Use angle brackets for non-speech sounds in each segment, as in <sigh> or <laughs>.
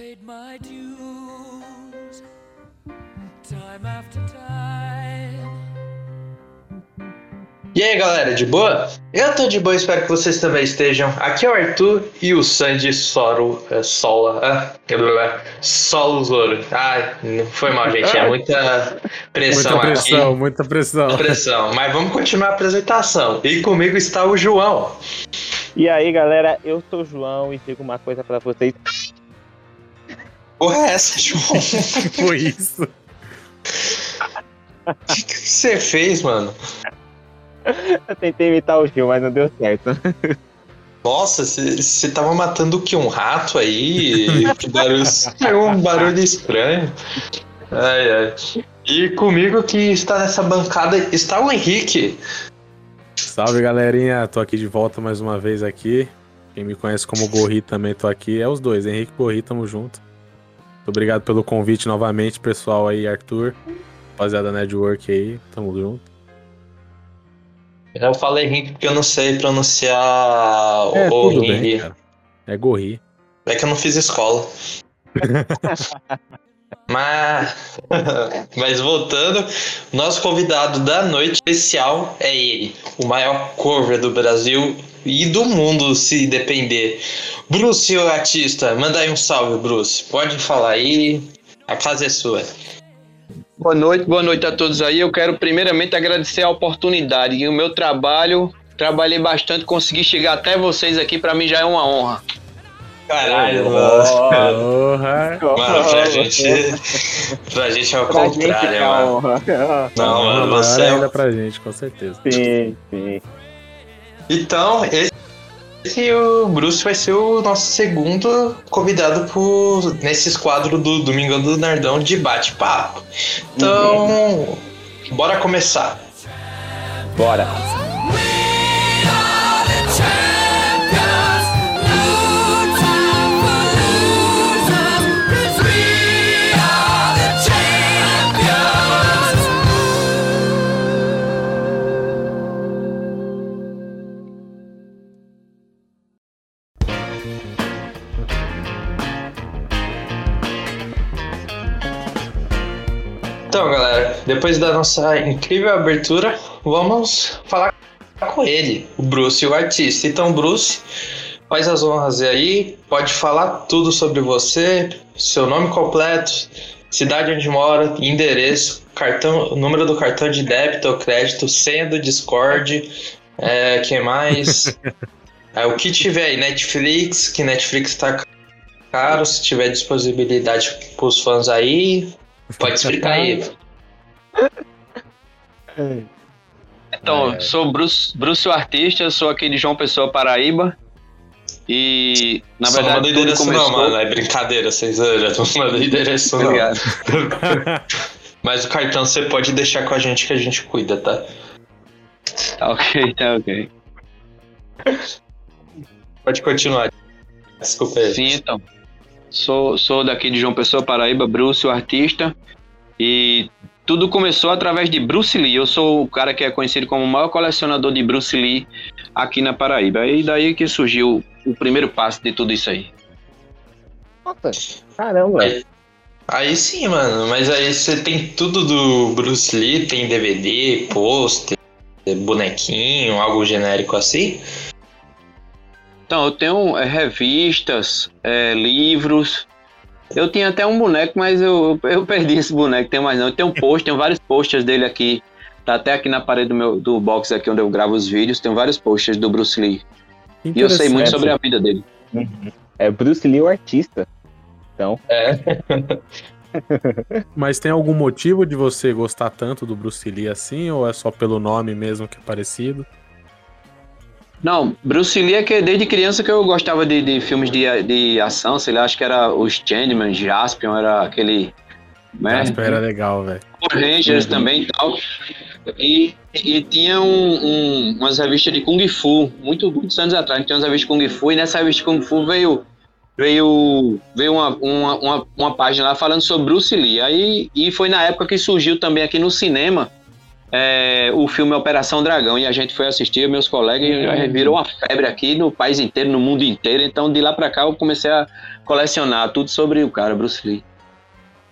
paid my dues time after time. E aí galera, de boa? Eu tô de boa, espero que vocês também estejam. Aqui é o Arthur e o Sandy Soro, é, Sola. Ah, Solo Zoro. Ai, não foi mal, gente. É muita pressão, muita pressão aqui. Muita pressão, muita pressão. Mas vamos continuar a apresentação. E comigo está o João. E aí galera, eu sou o João e digo uma coisa pra vocês. Porra, é essa, João? <laughs> que foi isso? O que, que você fez, mano? Eu tentei imitar o Gil, mas não deu certo. Nossa, você tava matando o que? Um rato aí? Que barulho, <laughs> é um barulho estranho. Ai, ai. E comigo que está nessa bancada está o Henrique. Salve galerinha, tô aqui de volta mais uma vez aqui. Quem me conhece como Gorri também tô aqui. É os dois, Henrique e Gorri, tamo junto. Obrigado pelo convite novamente, pessoal aí, Arthur. Rapaziada Network aí, tamo junto. Eu falei Henrique porque eu não sei pronunciar É, o Henrique. É Gorri. É que eu não fiz escola. <laughs> Mas, <laughs> mas voltando, nosso convidado da noite especial é ele, o maior cover do Brasil e do mundo, se depender. Bruce, o artista, manda aí um salve, Bruce. Pode falar aí, a casa é sua. Boa noite, boa noite a todos aí. Eu quero primeiramente agradecer a oportunidade e o meu trabalho. Trabalhei bastante, consegui chegar até vocês aqui, para mim já é uma honra. Caralho, Oh, mano. Porra! Mano, pra gente, pra gente é o Pra gente contrário, é uma mano. honra. Não, mano, você é ainda pra gente, com certeza. Sim, sim. Então, esse, esse o Bruce vai ser o nosso segundo convidado por, nesses quadros do Domingão do Nerdão de bate-papo. Então, bora começar. Bora. Então, galera, depois da nossa incrível abertura, vamos falar com ele, o Bruce, o artista. Então, Bruce, faz as honras aí, pode falar tudo sobre você, seu nome completo, cidade onde mora, endereço, cartão, número do cartão de débito ou crédito, senha do Discord, é, que mais? <laughs> É, o que tiver aí, Netflix, que Netflix tá caro, se tiver disponibilidade pros fãs aí, pode explicar aí. Então, Ai, ai. sou Bruce, Bruce o artista, sou aqui de João Pessoa, Paraíba. E, na Só não verdade, manda tudo endereço começou... não, mano. É brincadeira, vocês já não manda endereço não. Obrigado. <laughs> Mas o cartão você pode deixar com a gente que a gente cuida, tá? Tá ok, tá ok. Pode continuar. Desculpa aí. Sim, então. Sou, sou daqui de João Pessoa, Paraíba, Bruce, o artista. E tudo começou através de Bruce Lee. Eu sou o cara que é conhecido como o maior colecionador de Bruce Lee aqui na Paraíba. E daí que surgiu o primeiro passo de tudo isso aí. Nossa, caramba. Aí, aí sim, mano. Mas aí você tem tudo do Bruce Lee, tem DVD, pôster, bonequinho, algo genérico assim. Então, eu tenho é, revistas, é, livros. Eu tinha até um boneco, mas eu, eu <laughs> perdi esse boneco, tenho mais não. Eu tenho um post, tenho vários posters dele aqui. Tá até aqui na parede do meu do box aqui onde eu gravo os vídeos, tem vários posters do Bruce Lee. E eu sei muito sobre a vida dele. É Bruce Lee o artista. Então, É. <laughs> Mas tem algum motivo de você gostar tanto do Bruce Lee assim, ou é só pelo nome mesmo que é parecido? Não, Bruce Lee é que desde criança que eu gostava de, de filmes de, de ação, sei lá, acho que era os Changeman, Jaspion, era aquele. Né? Jasper era legal, velho. Rangers também e tal. E, e tinha um, um- umas revistas de Kung Fu, muito, muitos anos atrás, tinha umas revistas de Kung Fu, e nessa revista de Kung Fu veio, veio, veio uma, uma, uma, uma página lá falando sobre Bruce Lee. Aí, e foi na época que surgiu também aqui no cinema é, o filme Operação Dragão e a gente foi assistir, meus colegas, e virou uma febre aqui no país inteiro, no mundo inteiro. Então, de lá pra cá, eu comecei a colecionar tudo sobre o cara, Bruce Lee.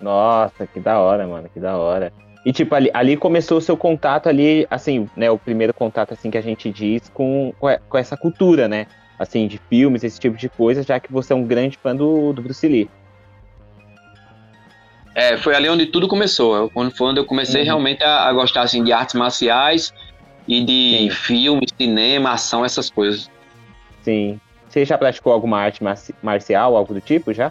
Nossa, que da hora, mano, que da hora. E tipo, ali, ali começou o seu contato ali, assim, né, o primeiro contato, assim, que a gente diz com, com essa cultura, né? Assim, de filmes, esse tipo de coisa, já que você é um grande fã do, do Bruce Lee. É, foi ali onde tudo começou. Quando foi onde eu comecei Uhum. realmente a, a gostar assim, de artes marciais e de Sim. filme, cinema, ação, essas coisas. Sim. Você já praticou alguma arte marci- marcial, algo do tipo, já?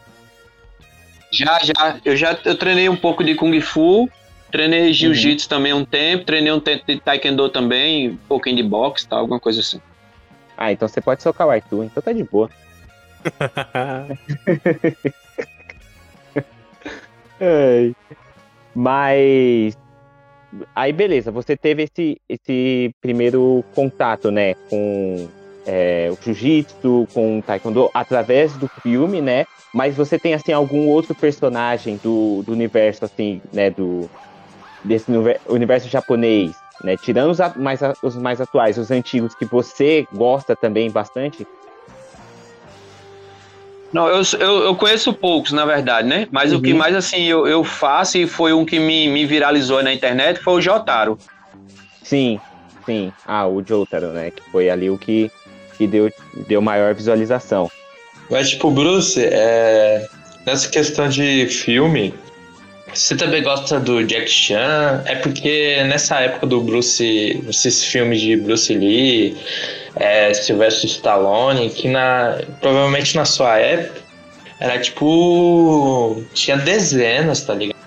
Já, já, eu já eu treinei um pouco de Kung Fu, treinei Jiu-Jitsu também um tempo, treinei um tempo de Taekwondo também, um pouquinho de boxe, tal, alguma coisa assim. Ah, então você pode socar o Arthur, então tá de boa. <laughs> Ai. Mas aí beleza, você teve esse, esse primeiro contato, né, com é, o jiu-jitsu, com o taekwondo, através do filme, né? Mas você tem assim algum outro personagem do, do universo assim, né, do desse univer- universo japonês, né? Tirando os, mais, os mais atuais, os antigos que você gosta também bastante. Não, eu, eu, eu conheço poucos, na verdade, né? Mas o que Uhum. mais assim eu, eu faço e foi um que me, me viralizou na internet foi o Jotaro. Sim, sim. Ah, o Jotaro, né? Que foi ali o que, que deu, deu maior visualização. Mas, tipo, Bruce, é... nessa questão de filme, você também gosta do Jack Chan? É porque nessa época do Bruce, esses filmes de Bruce Lee, é, Sylvester Stallone, que na, provavelmente na sua época era tipo. tinha dezenas, tá ligado?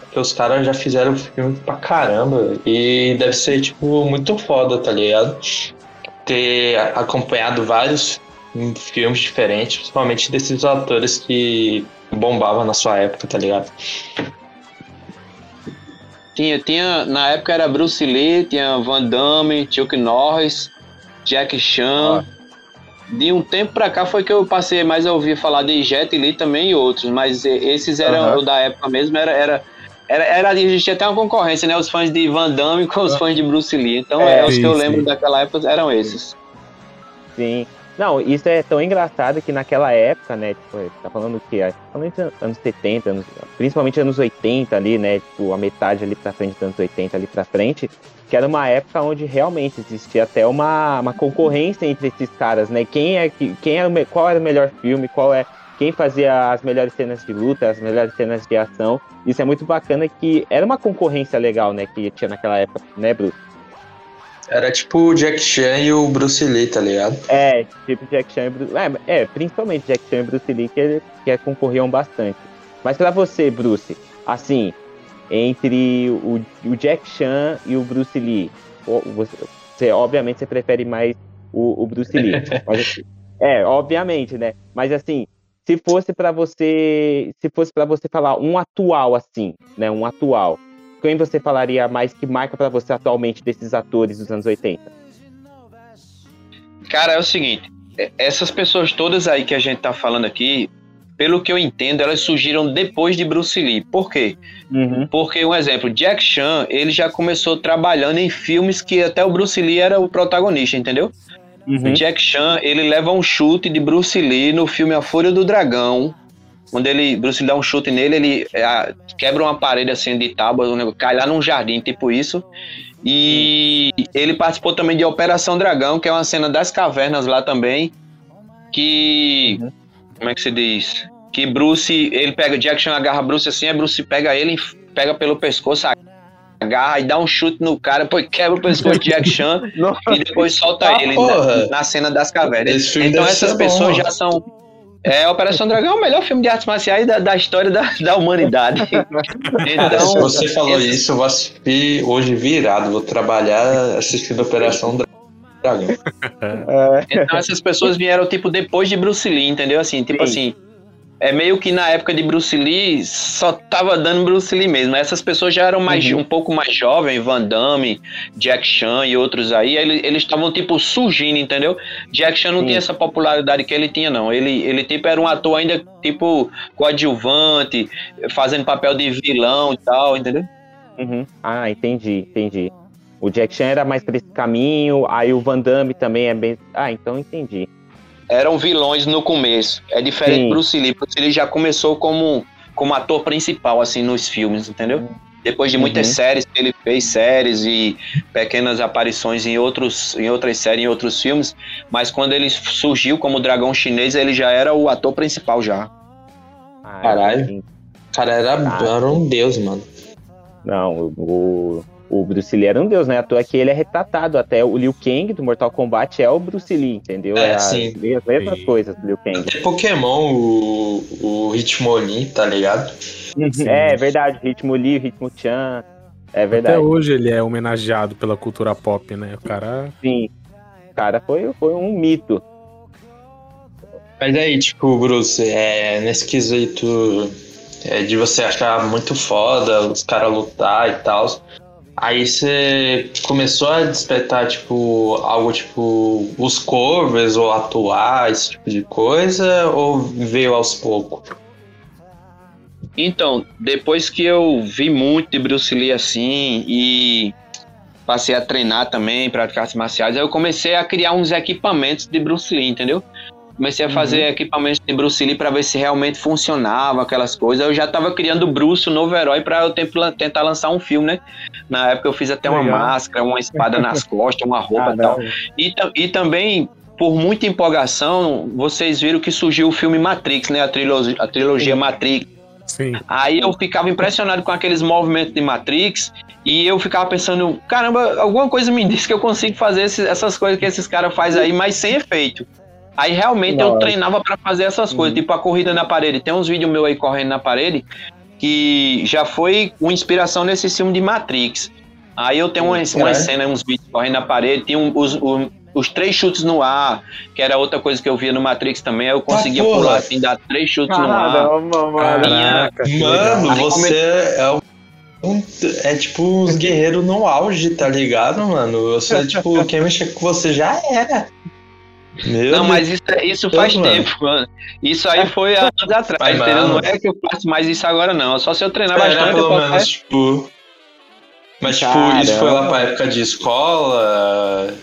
Porque os caras já fizeram filme pra caramba e deve ser, tipo, muito foda, tá ligado? Ter acompanhado vários filmes diferentes, principalmente desses atores que bombavam na sua época, tá ligado? Tinha, tinha, na época era Bruce Lee, tinha Van Damme, Chuck Norris, Jack Chan. De um tempo pra cá foi que eu passei mais a ouvir falar de Jet Li também e outros, mas esses eram o da época mesmo, era, era, era, era existia até uma concorrência, né? Os fãs de Van Damme com os fãs de Bruce Lee. Então É, é, os que eu lembro daquela época eram esses. Sim. Não, isso é tão engraçado que naquela época, né? Tipo, tá falando o quê? Tá anos 70, anos, principalmente anos 80 ali, né? Tipo, a metade ali pra frente dos anos 80 ali pra frente, que era uma época onde realmente existia até uma, uma concorrência entre esses caras, né? Quem é que. Quem me- qual era o melhor filme, qual é. Quem fazia as melhores cenas de luta, as melhores cenas de ação. Isso é muito bacana que era uma concorrência legal, né? Que tinha naquela época, né, Bruce? Era tipo o Jack Chan e o Bruce Lee, tá ligado? É, tipo Jack Chan e Bruce é, é, principalmente Jack Chan e Bruce Lee que, que concorriam bastante. Mas pra você, Bruce, assim, entre o, o Jack Chan e o Bruce Lee, você, você- obviamente você prefere mais o, o Bruce Lee. <laughs> mas, assim, é, obviamente, né? Mas assim, se fosse pra você, se fosse para você falar um atual assim, né, um atual, quem você falaria mais que marca pra você atualmente desses atores dos anos 80? Cara, é o seguinte, é- essas pessoas todas aí que a gente tá falando aqui, pelo que eu entendo, elas surgiram depois de Bruce Lee. Por quê? Uhum. Porque, um exemplo, Jack Chan, ele já começou trabalhando em filmes que até o Bruce Lee era o protagonista, entendeu? Uhum. O Jack Chan, ele leva um chute de Bruce Lee no filme A Fúria do Dragão, quando ele, Bruce Lee dá um chute nele, ele é, quebra uma parede assim de tábua, um negócio, cai lá num jardim, tipo isso. E ele participou também de Operação Dragão, que é uma cena das cavernas lá também, que Uhum. como é que se diz? Que Bruce, ele pega, Jack Chan agarra Bruce assim, aí Bruce pega ele, pega pelo pescoço, agarra e dá um chute no cara, depois quebra o pescoço de Jack Chan <laughs> e depois solta Ah, ele na, na cena das cavernas. Esse Então essas pessoas bom. já são. É, Operação Dragão é o melhor filme de artes marciais da, da história da, da humanidade. <laughs> Então, se você falou esses- isso, eu vou assistir hoje virado. Vou trabalhar assistindo Operação Dragão. <laughs> Então essas pessoas vieram, tipo, depois de Bruce Lee, entendeu? Assim, tipo Sim. assim. É meio que na época de Bruce Lee só tava dando Bruce Lee mesmo. Essas pessoas já eram mais, Uhum. um pouco mais jovens, Van Damme, Jack Chan e outros aí. ele- Eles estavam, tipo, surgindo, entendeu? Jack Chan não Sim. tinha essa popularidade que ele tinha, não. Ele, ele tipo, era um ator ainda, tipo, coadjuvante, fazendo papel de vilão e tal, entendeu? Uhum. Ah, entendi, entendi. O Jack Chan era mais pra esse caminho, aí o Van Damme também é bem. Ah, então entendi. Eram vilões no começo. É diferente Sim. do Bruce Lee. Bruce Lee já começou como, como ator principal, assim, nos filmes, entendeu? Depois de muitas Uhum. séries que ele fez, séries e pequenas aparições em, outros, em outras séries, em outros filmes, mas quando ele surgiu como dragão chinês, ele já era o ator principal já. Ah, Caralho. entendi. O cara era, Ah. era um deus, mano. Não, o, o, Bruce Lee era um deus, né? À toa que ele é retratado. Até o Liu Kang do Mortal Kombat é o Bruce Lee, entendeu? É, as, sim. as mesmas Sim. coisas do Liu Kang. Tem Pokémon, o, o Hitmonlee, tá ligado? Sim. É, é verdade, ritmo Lee, ritmo Chan. É Até verdade. hoje ele é homenageado pela cultura pop, né? O cara. Sim. O cara foi, foi um mito. Mas aí, tipo, Bruce, é, nesse quesito é, de você achar muito foda os caras lutar e tal, aí você começou a despertar, tipo, algo tipo os covers ou atuar, esse tipo de coisa, ou veio aos poucos? Então, depois que eu vi muito de Bruce Lee assim e passei a treinar também, praticar artes marciais, aí eu comecei a criar uns equipamentos de Bruce Lee, entendeu? Comecei a fazer equipamentos de Bruce Lee para ver se realmente funcionava aquelas coisas. Eu já tava criando o Bruce, o novo herói, para eu tentar lançar um filme, né? Na época eu fiz até uma Legal. máscara, uma espada nas <laughs> costas, uma roupa e tal. E, ta- e também, por muita empolgação, vocês viram que surgiu o filme Matrix, né? A trilogia, a trilogia Matrix. Sim. Aí eu ficava impressionado com aqueles movimentos de Matrix e eu ficava pensando, caramba, alguma coisa me <laughs> disse que eu consigo fazer esses- essas coisas que esses caras fazem aí, mas sem efeito. Aí realmente eu Nossa. treinava pra fazer essas coisas, tipo a corrida na parede. Tem uns vídeos meus aí correndo na parede que já foi uma inspiração nesse filme de Matrix. Aí eu tenho umas, Caralho. umas cenas, uns vídeos correndo na parede, tinha um- os, o- os três chutes no ar, que era outra coisa que eu via no Matrix também. aí Eu conseguia porra. pular assim, dar três chutes no ar. Caraca, Mano, você é um. um- É tipo os guerreiros no auge, tá ligado, mano? Você, tipo, quem mexer com você já era. Meu Não, Deus. mas isso, isso faz mano. tempo, mano. Isso aí <laughs> foi há anos atrás, Vai, entendeu? mano. Não é que eu faço mais isso agora, não. Só se eu treinar Era bastante, pelo menos, tipo. Mas, tipo, Caramba. isso foi lá pra época de escola,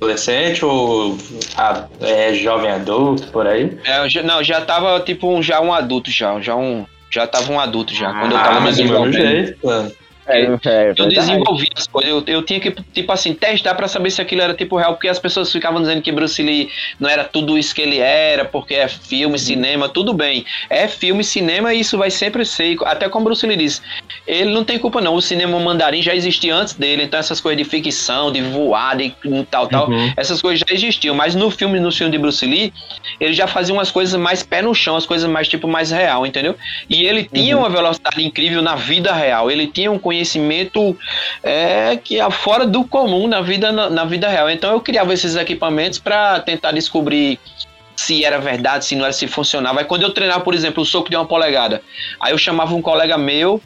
adolescente ou a- é, jovem adulto, por aí? É, não, já tava tipo um, já um adulto já, já um, já tava um adulto já, quando eu tava ah, mas do mesmo jeito, mano. É, é Eu verdade. desenvolvi as coisas, eu, eu tinha que, tipo assim, testar pra saber se aquilo era tipo real, porque as pessoas ficavam dizendo que Bruce Lee não era tudo isso que ele era, porque é filme, cinema, tudo bem. É filme, cinema, e isso vai sempre ser, até como Bruce Lee disse, ele não tem culpa não, o cinema mandarim já existia antes dele, então essas coisas de ficção, de voar, de tal, tal, Uhum. essas coisas já existiam, mas no filme, no filme de Bruce Lee, ele já fazia umas coisas mais pé no chão, as coisas mais tipo mais real, entendeu? E ele tinha uma velocidade incrível na vida real, ele tinha um conhecimento é, que é fora do comum na vida, na, na vida real. Então eu criava esses equipamentos para tentar descobrir se era verdade, se não era, se funcionava. Aí quando eu treinava, por exemplo, o soco de uma polegada, aí eu chamava um colega meu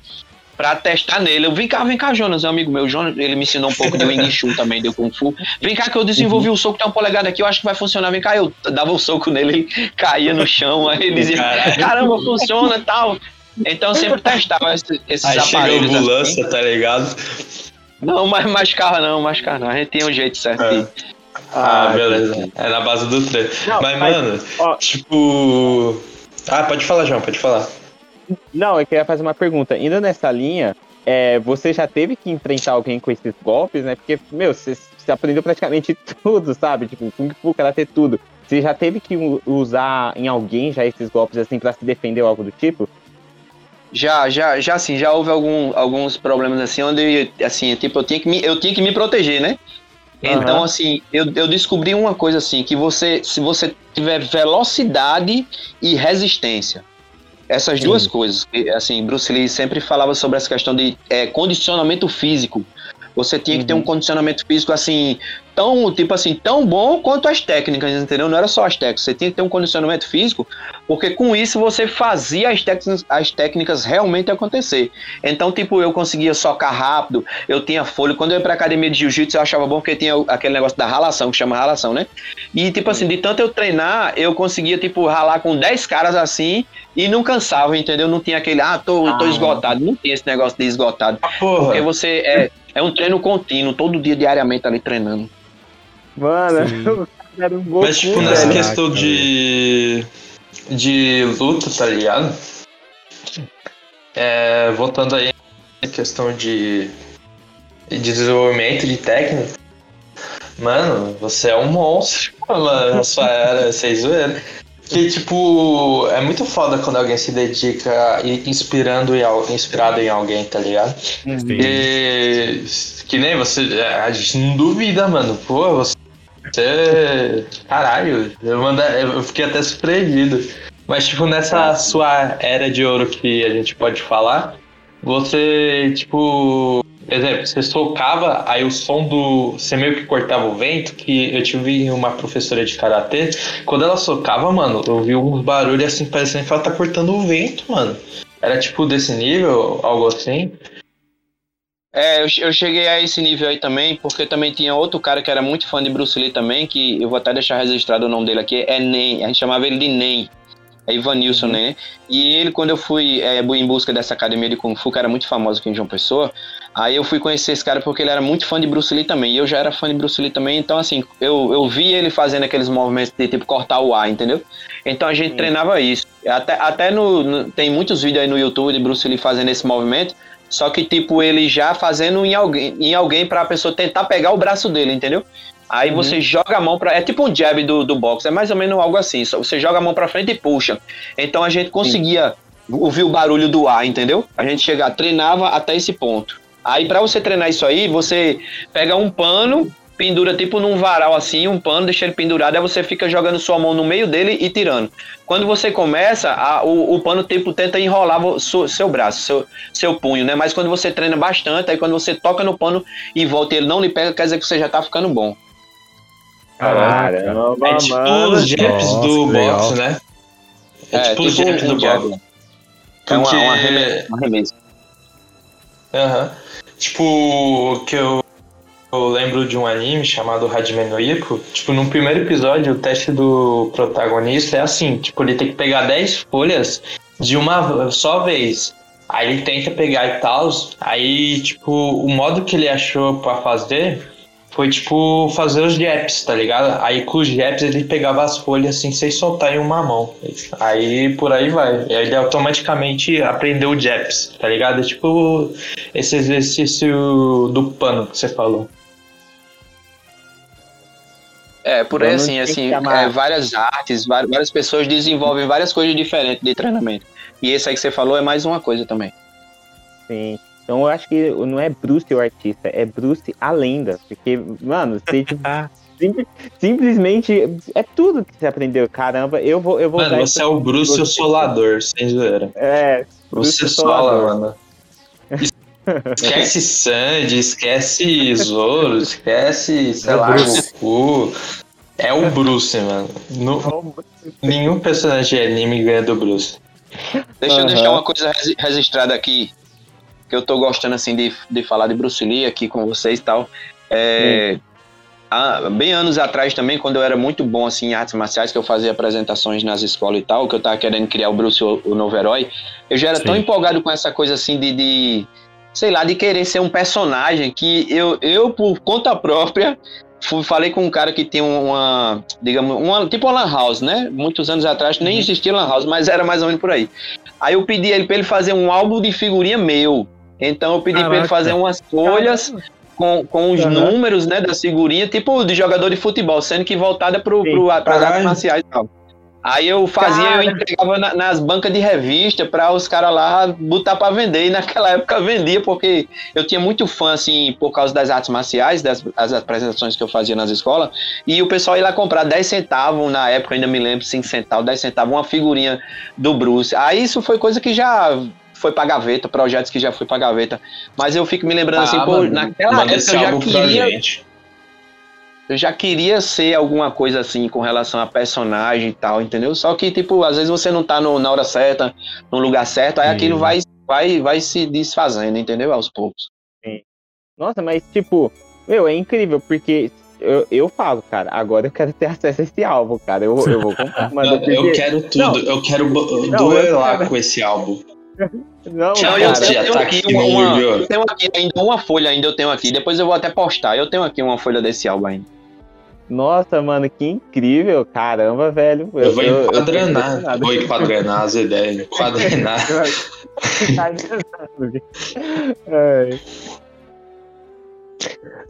pra testar nele. Eu vem cá, vem cá, Jonas, é um amigo meu. Jonas, ele me ensinou um pouco de Wing <laughs> Chun também, de Kung Fu. Vem cá que eu desenvolvi o soco de uma polegada aqui, eu acho que vai funcionar. Vem cá, eu dava o soco nele, ele <laughs> caía no chão, aí ele dizia, caramba, funciona e tal. Então eu sempre testava esses, esses Aí chega a aparelhos. assim. ambulância, tá ligado? Não, mas mais carro não, mais carro não. A gente tem um jeito certo. É. de- Ah, Ah, beleza. É na base do treino. Não, mas, mas- mano, ó. tipo. Ah, pode falar, João, pode falar. Não, eu queria fazer uma pergunta. Indo nessa linha, é, você já teve que enfrentar alguém com esses golpes, né? Porque, meu, você, você aprendeu praticamente <laughs> tudo, sabe? Tipo, Kung Fu, Karate, tudo. Você já teve que usar em alguém já esses golpes assim pra se defender ou algo do tipo? Já, já, já assim, já houve algum, alguns problemas assim, onde, assim, tipo, eu tinha que me, eu tinha que me proteger, né? Então, Aham. assim, eu, eu descobri uma coisa assim, que você, se você tiver velocidade e resistência, essas duas coisas, assim, Bruce Lee sempre falava sobre essa questão de é, condicionamento físico. Você tinha que ter um condicionamento físico assim, tão, tipo assim, tão bom quanto as técnicas, entendeu? Não era só as técnicas, você tinha que ter um condicionamento físico, porque com isso você fazia as técnicas, as técnicas realmente acontecer. Então, tipo, eu conseguia socar rápido, eu tinha folha. Quando eu ia pra academia de jiu-jitsu, eu achava bom porque tinha aquele negócio da ralação, que chama ralação, né? E, tipo assim, de tanto eu treinar, eu conseguia, tipo, ralar com 10 caras assim e não cansava, entendeu? Não tinha aquele, ah, tô, tô Ah. esgotado. Não tinha esse negócio de esgotado. Ah, porra. Porque você é. É um treino contínuo, todo dia, diariamente ali treinando. Mano, <laughs> era um Goku, Mas, tipo, nessa velho. Questão de. de luta, tá ligado? É, voltando aí à questão de, de desenvolvimento de técnica. Mano, você é um monstro, mano, na sua era, vocês zoeira. Que, tipo, é muito foda quando alguém se dedica inspirando em, inspirado em alguém, tá ligado? E que nem você. A gente não duvida, mano. Pô, você. Caralho, eu, manda, eu fiquei até surpreendido. Mas, tipo, nessa sua era de ouro que a gente pode falar, você, tipo. Exemplo, você socava, aí o som do. Você meio que cortava o vento, que eu tive uma professora de karatê. Quando ela socava, mano, eu vi uns barulhos assim, parecendo que ela tá cortando o vento, mano. Era tipo desse nível, algo assim. É, eu, eu cheguei a esse nível aí também, porque também tinha outro cara que era muito fã de Bruce Lee também, que eu vou até deixar registrado o nome dele aqui, é Nen, a gente chamava ele de Nen, é Ivanilson, né? E ele, quando eu fui é, em busca dessa academia de Kung Fu, que era muito famosa aqui em João Pessoa, aí eu fui conhecer esse cara porque ele era muito fã de Bruce Lee também, e eu já era fã de Bruce Lee também, então assim, eu, eu vi ele fazendo aqueles movimentos de tipo cortar o ar, entendeu? Então a gente Sim. treinava isso. Até, até no, no- tem muitos vídeos aí no YouTube de Bruce Lee fazendo esse movimento, só que, tipo, ele já fazendo em alguém, em alguém pra pessoa tentar pegar o braço dele, entendeu? Aí Uhum. você joga a mão pra. É tipo um jab do, do boxe, é mais ou menos algo assim. Só você joga a mão pra frente e puxa. Então a gente conseguia ouvir o barulho do ar, entendeu? A gente chegava, treinava até esse ponto. Aí pra você treinar isso aí, você pega um pano, pendura tipo num varal assim, um pano, deixa ele pendurado, aí você fica jogando sua mão no meio dele e tirando. Quando você começa, a- o, o pano tipo tenta enrolar su- seu braço, seu, seu punho, né? Mas quando você treina bastante, aí quando você toca no pano e volta e ele não lhe pega, quer dizer que você já tá ficando bom. Caramba, É tipo mano. os jabs do boxe, né? É, tipo os tipo jabs do boxe. É uma, uma arremessa. Aham. Tipo, que eu, eu lembro de um anime chamado Hajime no Ippo. Tipo, no primeiro episódio, o teste do protagonista é assim: tipo, ele tem que pegar 10 folhas de uma só vez. Aí ele tenta pegar e tal. Aí, tipo, o modo que ele achou pra fazer foi, tipo, fazer os japs, tá ligado? Aí com os japs ele pegava as folhas assim, sem soltar em uma mão. Aí por aí vai. E aí ele automaticamente aprendeu o japs, tá ligado? É tipo esse exercício do pano que você falou. É, por aí assim, assim, chamar- é, várias artes, várias pessoas desenvolvem várias coisas diferentes de treinamento. E esse aí que você falou é mais uma coisa também. Sim. Então eu acho que não é Bruce o artista, é Bruce a lenda. Porque, mano, você tipo, sim- simplesmente é tudo que você aprendeu. Caramba, eu vou, eu vou Mano, você é o Bruce o Solador, sem zoeira. É, Bruce Você o sola, Solador. mano. Esquece <laughs> Sandy, esquece Zoro, esquece, sei É o lá, Bruce. Goku. É o Bruce, mano. No- nenhum personagem de anime ganha do Bruce. Deixa eu Aham. deixar uma coisa registrada aqui, que eu tô gostando assim de, de falar de Bruce Lee aqui com vocês e tal. É, há- bem anos atrás também, quando eu era muito bom assim, em artes marciais, que eu fazia apresentações nas escolas e tal, que eu tava querendo criar o Bruce, o, o novo herói, eu já era tão Sim. empolgado com essa coisa assim de, de, sei lá, de querer ser um personagem que eu, eu por conta própria, fui, falei com um cara que tinha uma, digamos, uma, tipo uma lan house, né? Muitos anos atrás nem existia lan house, mas era mais ou menos por aí. Aí eu pedi ele para ele fazer um álbum de figurinha meu. Então eu pedi para ele Caraca. fazer umas folhas com, com os Aham. números, né, da figurinha, tipo de jogador de futebol, sendo que voltada para as artes marciais e tal. Aí eu fazia, Cara. eu entregava na- nas bancas de revista para os caras lá botar para vender. E naquela <laughs> época eu vendia, porque eu tinha muito fã, assim, por causa das artes marciais, das as apresentações que eu fazia nas escolas. E o pessoal ia lá comprar 10 centavos, na época ainda me lembro, 5 centavos, 10 centavos, uma figurinha do Bruce. Aí isso foi coisa que já foi pra gaveta, projetos que já foi pra gaveta. Mas eu fico me lembrando assim, pô, mano, naquela manda época eu já queria eu já queria ser alguma coisa assim com relação a personagem e tal, entendeu? Só que, tipo, às vezes você não tá no- na hora certa, no lugar certo, aí Sim. aquilo vai, vai, vai se desfazendo, entendeu? Aos poucos. Nossa, mas tipo, meu, é incrível, porque eu, eu falo, cara, agora eu quero ter acesso a esse álbum, cara. Eu, eu vou <laughs> comprar. Eu, porque- eu quero tudo, Não. eu quero Não, eu quero. com esse álbum. Não, Tchau, eu, eu tenho tá aqui uma, uma- eu tenho aqui ainda uma folha ainda, eu tenho aqui. Depois eu vou até postar. Eu tenho aqui uma folha desse álbum ainda. Nossa, mano, que incrível. Caramba, velho. Eu vou tô enquadranar. impressionado. Vou enquadranar as ideias. <laughs> Enquadranar. Ai.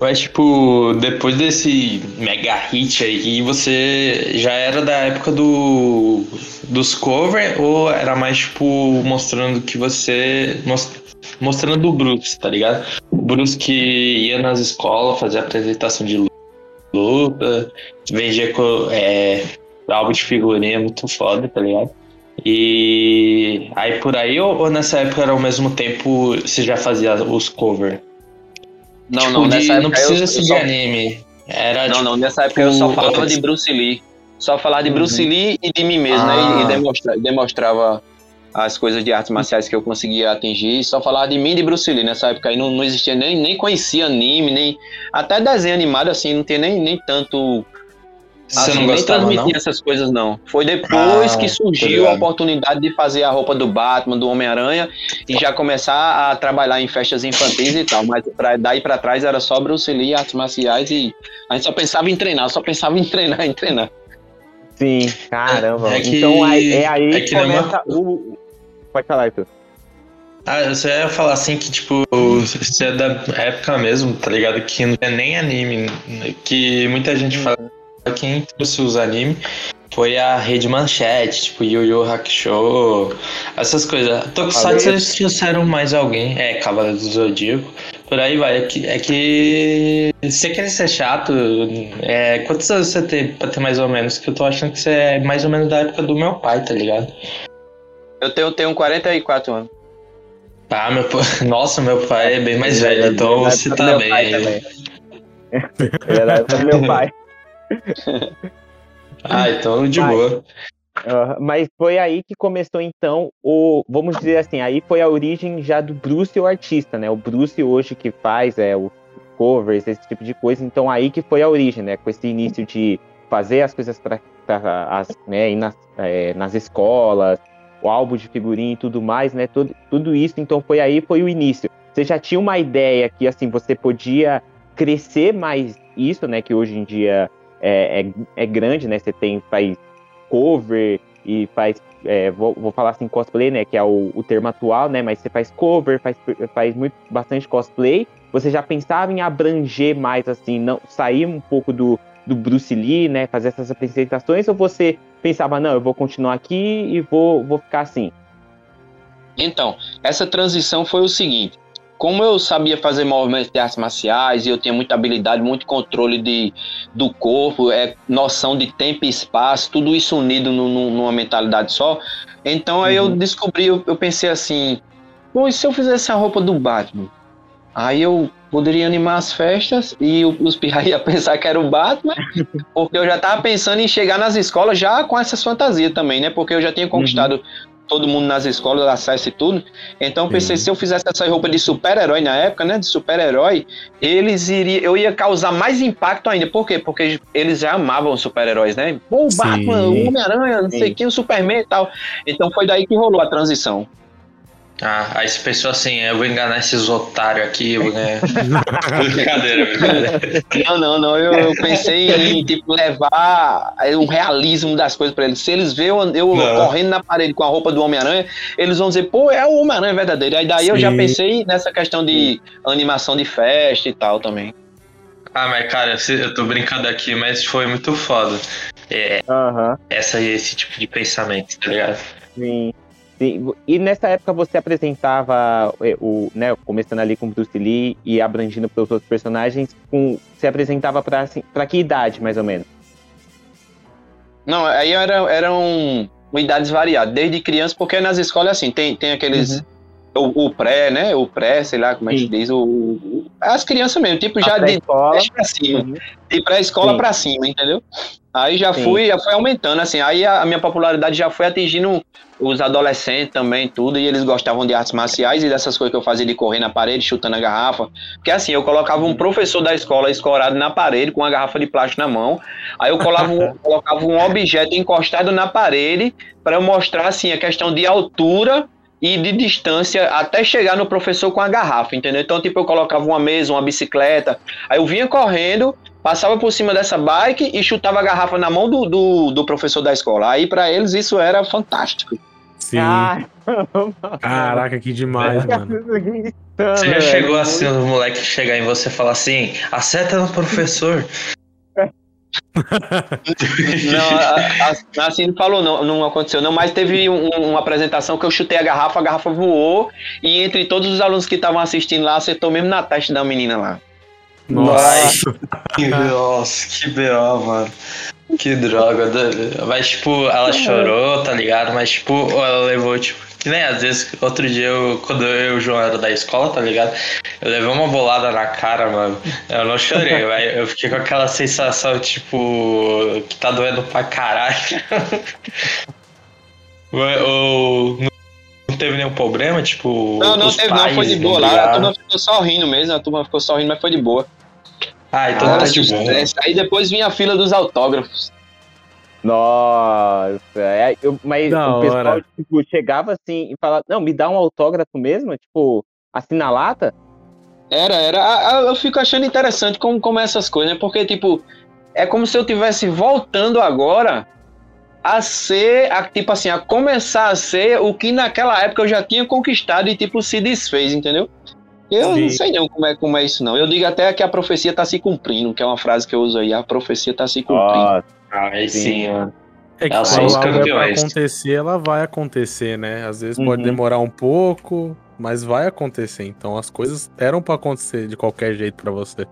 Mas, tipo, depois desse mega hit aí, você já era da época do dos cover ou era mais, tipo, mostrando que você. mos- Mostrando o Bruce, tá ligado? O Bruce que ia nas escolas fazer apresentação de luta, vendia é, álbum de figurinha muito foda, tá ligado? E aí por aí, ou, ou nessa época era ao mesmo tempo você já fazia os cover? Não, Tipo, não, de- nessa época não precisa eu, ser de só, anime. Era Não, tipo, não, nessa época eu só falava de Bruce Lee. Só falava de Bruce Lee e de mim mesmo, né? E, Ah. demonstra- demonstrava as coisas de artes marciais que eu conseguia atingir. Só falava de mim e de Bruce Lee. Nessa época aí não, não existia nem, nem conhecia anime, nem. Até desenho animado, assim, não tinha nem, nem tanto. Você assim, não nem gostava, transmitia não? essas coisas, não. Foi depois Ah, que surgiu a oportunidade de fazer a roupa do Batman, do Homem-Aranha, e já começar a trabalhar em festas infantis e tal. Mas pra, daí pra trás era só Bruce Lee, artes marciais, e a gente só pensava em treinar, só pensava em treinar, em treinar. Sim, caramba. É que- então aí- é aí é que começa o. Pode falar, Arthur. Ah, você ia falar assim que, tipo, você é da época mesmo, tá ligado? Que não é nem anime. Que muita gente fala que quem trouxe os anime foi a Rede Manchete, tipo, Yu Yu Hakusho, essas coisas. Tokusatsu eles trouxeram mais alguém, é, Cavaleiro do Zodíaco, por aí vai. É que, é que você quer ser chato, é, quantos anos você tem pra ter mais ou menos? Que eu tô achando que você é mais ou menos da época do meu pai, tá ligado? Eu tenho, tenho 44 anos. Ah, meu pai. <laughs> Nossa, meu pai é bem mais velho, é então da você do meu também. pai também. Ele é do meu pai. <laughs> Ah, então de Vai. boa. Aham, mas foi aí que começou, então, o. Vamos dizer assim, aí foi a origem já do Bruce, o artista, né? O Bruce hoje que faz é, o covers, esse tipo de coisa. Então aí que foi a origem, né? Com esse início de fazer as coisas para as, né, ir nas, é, nas escolas, o álbum de figurinha e tudo mais, né? Tudo, tudo isso, então foi aí, foi o início. Você já tinha uma ideia que assim você podia crescer mais isso, né? Que hoje em dia é, é, é grande, né? Você tem faz cover e faz, é, vou, vou falar assim cosplay, né? Que é o, o termo atual, né? Mas você faz cover, faz, faz muito, bastante cosplay. Você já pensava em abranger mais assim, não sair um pouco do, do Bruce Lee, né? Fazer essas apresentações ou você pensava não, eu vou continuar aqui e vou, vou ficar assim? Então, essa transição foi o seguinte. Como eu sabia fazer movimentos de artes marciais e eu tinha muita habilidade, muito controle de, do corpo, é, noção de tempo e espaço, tudo isso unido no- no- numa mentalidade só, então aí eu descobri, eu, eu pensei assim, pô, e se eu fizesse a roupa do Batman? Aí eu poderia animar as festas e o- os pirra <laughs> iam pensar que era o Batman, <laughs> porque eu já tava pensando em chegar nas escolas já com essas fantasias também, né? Porque eu já tinha conquistado todo mundo nas escolas, acesso e tudo. Então eu pensei, se eu fizesse essa roupa de super-herói na época, né? De super-herói, eles iriam. Eu ia causar mais impacto ainda. Por quê? Porque eles já amavam super-heróis, né? Pô, o Sim. Batman, o Homem-Aranha, não sei quem, o Superman e tal. Então foi daí que rolou a transição. Ah, aí você pensou assim, eu vou enganar esses otários aqui, eu vou ganhar. <laughs> brincadeira, brincadeira. Não, não, não. Eu, eu pensei em tipo, levar o realismo das coisas pra eles. Se eles verem eu, eu correndo na parede com a roupa do Homem-Aranha, eles vão dizer, pô, é o Homem-Aranha verdadeiro. Aí daí eu já Sim. pensei nessa questão de animação de festa e tal também. Ah, mas cara, se- eu tô brincando aqui, mas foi muito foda. É, Aham. essa, esse tipo de pensamento, tá ligado? Sim, sim. E nessa época você apresentava eh, o, né, começando ali com Bruce Lee e abrangindo para os outros personagens, com, você apresentava para assim, para que idade mais ou menos? Não, aí era, eram idades variadas, desde criança, porque nas escolas assim, tem, tem aqueles. O, o pré, né? O pré, sei lá como é que diz. O, o- as crianças mesmo, tipo já A de pra cima. Uhum. de pré-escola pra cima, entendeu? Aí já Sim. fui, já foi aumentando, assim. Aí a, a minha popularidade já foi atingindo os adolescentes também, tudo, e eles gostavam de artes marciais e dessas coisas que eu fazia de correr na parede, chutando a garrafa. Porque assim, eu colocava um professor da escola escorado na parede com uma garrafa de plástico na mão. Aí eu colava <laughs> colocava um objeto encostado na parede para eu mostrar assim a questão de altura e de distância até chegar no professor com a garrafa, entendeu? Então, tipo, eu colocava uma mesa, uma bicicleta, aí eu vinha correndo, passava por cima dessa bike e chutava a garrafa na mão do, do, do professor da escola. Aí, pra eles, isso era fantástico. Sim. Caramba, Caraca, que demais, mano. Você já chegou assim, o moleque chegar em você e falar assim, acerta no professor. Não, assim não falou, não, não aconteceu, não, mas teve um- uma apresentação que eu chutei a garrafa, a garrafa voou, e entre todos os alunos que estavam assistindo lá, acertou mesmo na testa da menina lá. Nossa. Que, nossa, que B.O., mano. Que droga. Mas, tipo, ela chorou, tá ligado? Mas, tipo, ela levou, tipo. Que nem às vezes, outro dia, eu, quando eu e o João era da escola, tá ligado? Eu levei uma bolada na cara, mano. Eu não chorei, <laughs> mas eu fiquei com aquela sensação, tipo, que tá doendo pra caralho. <laughs> Ou- não teve nenhum problema, tipo. Não, não teve, não, foi de boa lá, a turma ficou só rindo mesmo, a turma ficou só rindo, mas foi de boa. Ah, então Ah, tá de boa. Aí depois vinha a fila dos autógrafos. Nossa, é, eu- mas Da o pessoal hora. tipo, chegava assim e falava, não, me dá um autógrafo mesmo, tipo, assim na lata? Era, era. Eu fico achando interessante como, como é essas coisas, né? Porque, tipo, é como se eu tivesse voltando agora a ser, a, tipo assim, a começar a ser o que naquela época eu já tinha conquistado e, tipo, se desfez, entendeu? Eu Sim. não sei não como é, como é isso, não. Eu digo até que a profecia tá se cumprindo, que é uma frase que eu uso aí. A profecia tá se cumprindo. Ah, aí Sim. mano. É que é pra campeões. acontecer, ela vai acontecer, né? Às vezes pode Uhum. demorar um pouco, mas vai acontecer. Então as coisas eram pra acontecer de qualquer jeito pra você.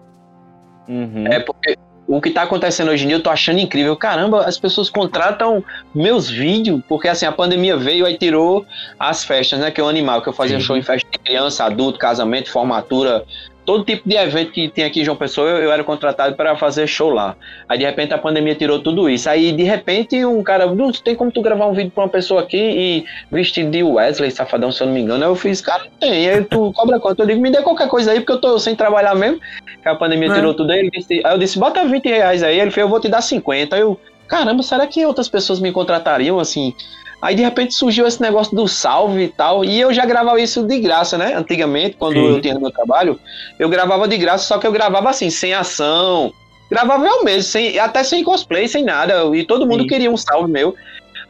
uhum. É porque o que tá acontecendo hoje em dia eu tô achando incrível. Caramba, as pessoas contratam meus vídeos, porque assim, a pandemia veio aí tirou as festas, né? Que é o animal, que eu fazia Sim. show em festa de criança, adulto, casamento, formatura, todo tipo de evento que tem aqui em João Pessoa, eu, eu era contratado para fazer show lá. Aí de repente a pandemia tirou tudo isso. Aí de repente um cara, não tem como tu gravar um vídeo pra uma pessoa aqui e vestido de Wesley, safadão, se eu não me engano. Aí eu fiz, cara, tem. Aí tu cobra quanto? Eu digo, me dê qualquer coisa aí, porque eu tô sem trabalhar mesmo. Que a pandemia É. tirou tudo aí. Disse, aí eu disse, bota 20 reais aí. Ele fez, eu vou te dar 50. Aí eu, caramba, será que outras pessoas me contratariam assim? Aí de repente surgiu esse negócio do salve e tal. E eu já gravava isso de graça, né? Antigamente, quando Sim. eu tinha no meu trabalho, eu gravava de graça, só que eu gravava assim, sem ação. Gravava eu mesmo, sem, até sem cosplay, sem nada. E todo mundo Sim. queria um salve meu.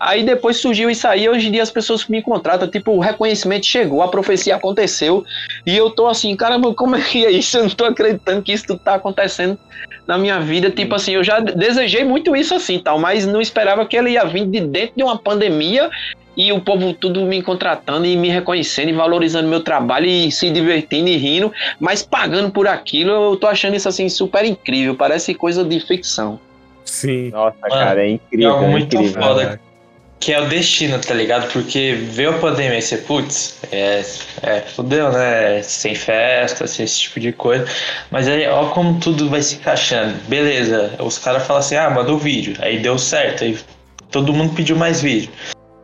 Aí depois surgiu isso aí, hoje em dia as pessoas me contratam, tipo, o reconhecimento chegou, a profecia aconteceu, e eu tô assim, caramba, como é que é isso? Eu não tô acreditando que isso tudo tá acontecendo na minha vida. Tipo assim, eu já desejei muito isso assim, tal, mas não esperava que ele ia vir de dentro de uma pandemia e o povo tudo me contratando e me reconhecendo e valorizando meu trabalho e se divertindo e rindo, mas pagando por aquilo. Eu tô achando isso assim super incrível, parece coisa de ficção. Sim. Nossa, Mano, cara, é É incrível. é muito incrível. foda. Que é o destino, tá ligado? Porque veio a pandemia e você, putz, é, é, fudeu, né? Sem festa, sem esse tipo de coisa. Mas aí, ó como tudo vai se encaixando. Beleza, os caras falam assim, ah, manda o vídeo. Aí deu certo, aí todo mundo pediu mais vídeo.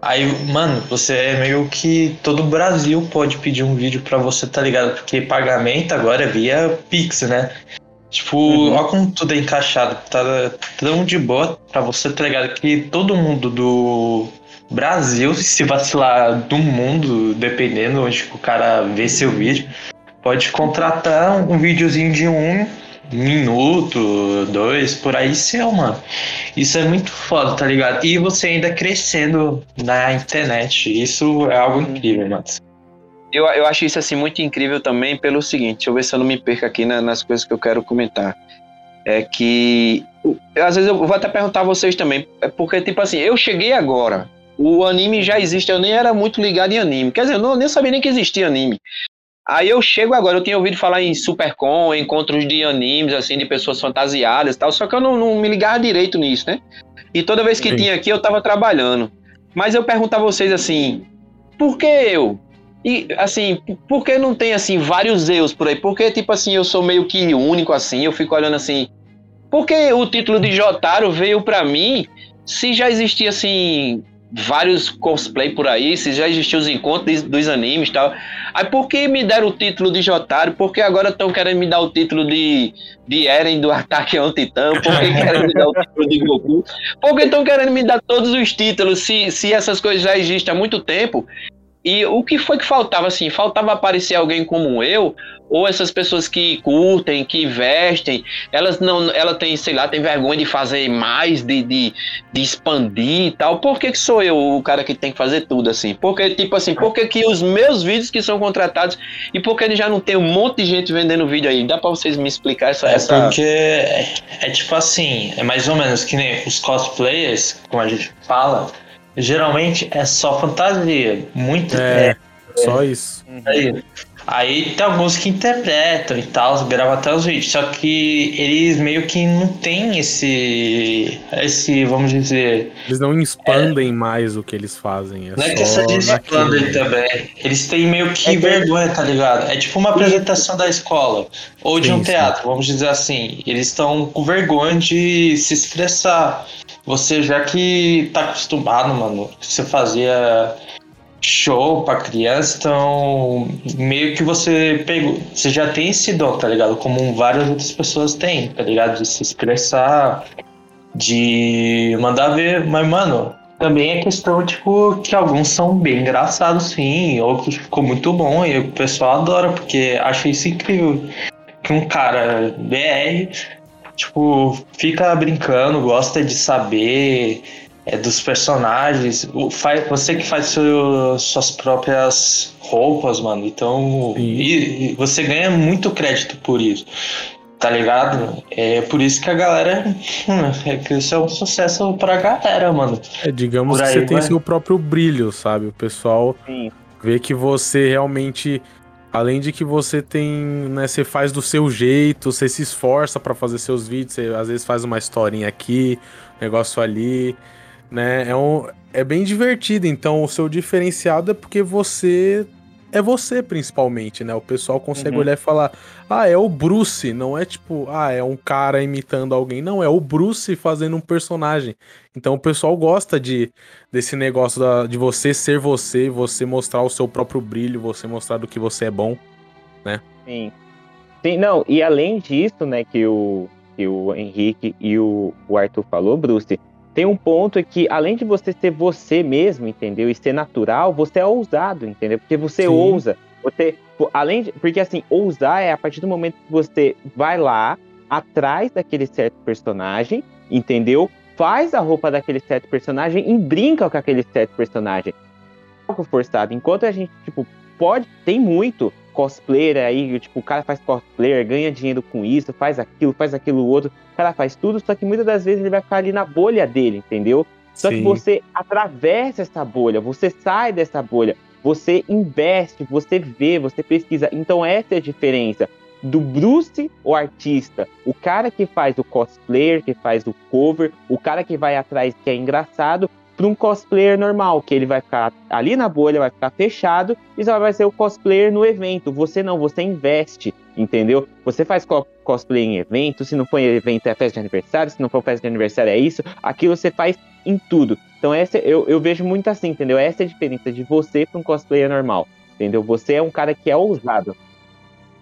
Aí, mano, você é meio que todo o Brasil pode pedir um vídeo pra você, tá ligado? Porque pagamento agora é via Pix, né? Tipo, Uhum. ó como tudo é encaixado, tá tão de boa pra você, tá ligado? Que todo mundo do Brasil, se vacilar do mundo, dependendo onde o cara vê seu vídeo, pode contratar um videozinho de um minuto, dois, por aí seu, mano. Isso é muito foda, tá ligado? E você ainda crescendo na internet. Isso é algo incrível, mano. Eu, eu acho isso assim muito incrível também pelo seguinte, deixa eu ver se eu não me perco aqui na- nas coisas que eu quero comentar. É que eu- às vezes eu vou até perguntar a vocês também, é porque tipo assim, eu cheguei agora, o anime já existe, eu nem era muito ligado em anime, quer dizer, eu não, nem sabia nem que existia anime. Aí eu chego agora, eu tinha ouvido falar em Supercon, encontros de animes, assim, de pessoas fantasiadas e tal, só que eu não, não me ligava direito nisso, né? E toda vez que Sim. tinha aqui, eu tava trabalhando. Mas eu pergunto a vocês assim, por que eu? E, assim, por que não tem, assim, vários eus por aí? Porque, tipo assim, eu sou meio que único, assim, eu fico olhando assim, por que o título de Jotaro veio pra mim se já existia, assim, vários cosplay por aí, se já existiam os encontros dos, dos animes e tal. Aí por que me deram o título de Jotaro? Por que agora estão querendo me dar o título de, de Eren do Ataque ao Titã? Por que querem me dar o título de Goku? Por que estão querendo me dar todos os títulos se, se essas coisas já existem há muito tempo? E o que foi que faltava, assim? Faltava aparecer alguém como eu, ou essas pessoas que curtem, que vestem, elas não, ela tem, sei lá, tem vergonha de fazer mais, de, de, de expandir e tal. Por que, que sou eu o cara que tem que fazer tudo, assim? Porque, tipo assim, por que, que os meus vídeos que são contratados, e por que ele já não tem um monte de gente vendendo vídeo aí? Dá pra vocês me explicar essa... É essa... porque é, é tipo assim, é mais ou menos que nem os cosplayers, como a gente fala, geralmente é só fantasia. Muito É, só isso. Aí, aí tem alguns que interpretam e tal, gravam até os vídeos, só que eles meio que não tem esse. esse, vamos dizer. Eles não expandem mais o que eles fazem. É Não é questão de expandem também. Eles têm meio que É que- vergonha, tá ligado? É tipo uma apresentação da escola. Ou de Sim, um sim. teatro, vamos dizer assim. Eles estão com vergonha de se expressar. Você já que tá acostumado, mano, você fazia show pra criança, então meio que você pegou. Você já tem esse dom, tá ligado? Como várias outras pessoas têm, tá ligado? De se expressar, de mandar ver. Mas, mano, também é questão, tipo, que alguns são bem engraçados, sim, outros ficou muito bom e o pessoal adora, porque acho isso incrível. Que um cara BR, tipo, fica brincando, gosta de saber é, dos personagens. O, faz, você que faz seu- suas próprias roupas, mano. Então, e, e você ganha muito crédito por isso. Tá ligado? É por isso que a galera. hum, É que isso é um sucesso pra galera, mano. É, digamos Por que aí você tem vai. seu próprio brilho, sabe? O pessoal Sim. vê que você realmente, além de que você tem, né, você faz do seu jeito, você se esforça pra fazer seus vídeos, você às vezes faz uma historinha aqui, negócio ali, né? É, um, é bem divertido. Então, o seu diferenciado é porque você é você, principalmente, né? O pessoal consegue Uhum. olhar e falar: ah, é o Bruce, não é tipo, ah, é um cara imitando alguém. Não, é o Bruce fazendo um personagem. Então o pessoal gosta de desse negócio da- de você ser você, você mostrar o seu próprio brilho, você mostrar do que você é bom. Sim. Sim, não, e além disso, né, que o, que o Henrique e o, o Arthur falou, Bruce, tem um ponto que, além de você ser você mesmo, entendeu? E ser natural, você é ousado, entendeu? Porque você Sim. ousa. Você, além de, porque assim, ousar é a partir do momento que você vai lá, atrás daquele certo personagem, entendeu? Faz a roupa daquele certo personagem e brinca com aquele certo personagem. Algo forçado. Enquanto a gente, tipo, pode, tem muito cosplayer aí, tipo, o cara faz cosplayer, ganha dinheiro com isso, faz aquilo, faz aquilo outro, o cara faz tudo, só que muitas das vezes ele vai ficar ali na bolha dele, entendeu? Só que Sim. você atravessa essa bolha, você sai dessa bolha, você investe, você vê, você pesquisa. Então essa é a diferença do Bruce, o artista, o cara que faz o cosplayer, que faz o cover, o cara que vai atrás que é engraçado, para um cosplayer normal, que ele vai ficar ali na bolha, vai ficar fechado e só vai ser o cosplayer no evento. Você não, você investe, entendeu? Você faz co- cosplay em evento, se não for em evento é festa de aniversário, se não for festa de aniversário é isso, aquilo você faz em tudo. Então essa eu, eu vejo muito assim, entendeu? Essa é a diferença de você para um cosplayer normal, entendeu? Você é um cara que é ousado.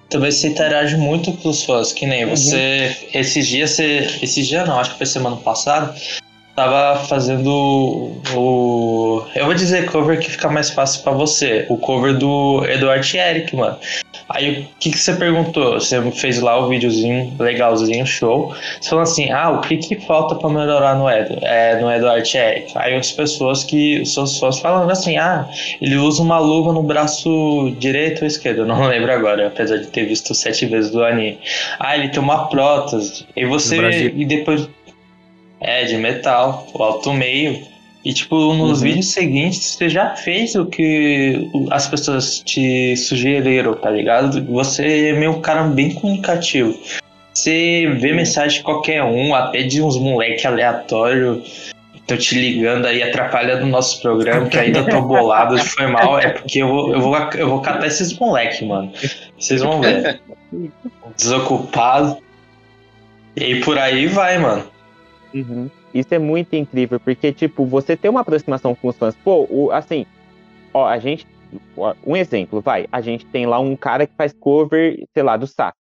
Também você interage muito com os fãs, que nem Uhum. você. Esses dias você. Esses dias não, acho que foi semana passada. Tava fazendo o. Eu vou dizer cover que fica mais fácil pra você. O cover do Eduardo Eric, mano. Aí o que, que você perguntou? Você fez lá o videozinho legalzinho, show. Você falou assim: ah, o que, que falta pra melhorar no Edo? É, no Eduardo Eric. Aí as pessoas que. Os fãs falando assim: ah, ele usa uma luva no braço direito ou esquerdo, eu não <laughs> lembro agora, apesar de ter visto sete vezes do anime. Ah, ele tem uma prótese. E você. E depois. É, de metal, o alto meio. E tipo, nos Uhum. vídeos seguintes você já fez o que as pessoas te sugeriram, tá ligado? Você é meio um cara bem comunicativo. Você vê mensagem de qualquer um, até de uns moleque aleatório. Tô te ligando aí, atrapalhando o nosso programa, que ainda tô bolado, foi mal. É porque eu vou, eu vou, eu vou catar esses moleque, mano. Vocês vão ver. <laughs> Desocupado. E por aí vai, mano. Uhum. Isso é muito incrível, porque, tipo, você tem uma aproximação com os fãs. Pô, o, assim, ó, a gente. Um exemplo, vai. A gente tem lá um cara que faz cover, sei lá, do Sasuke,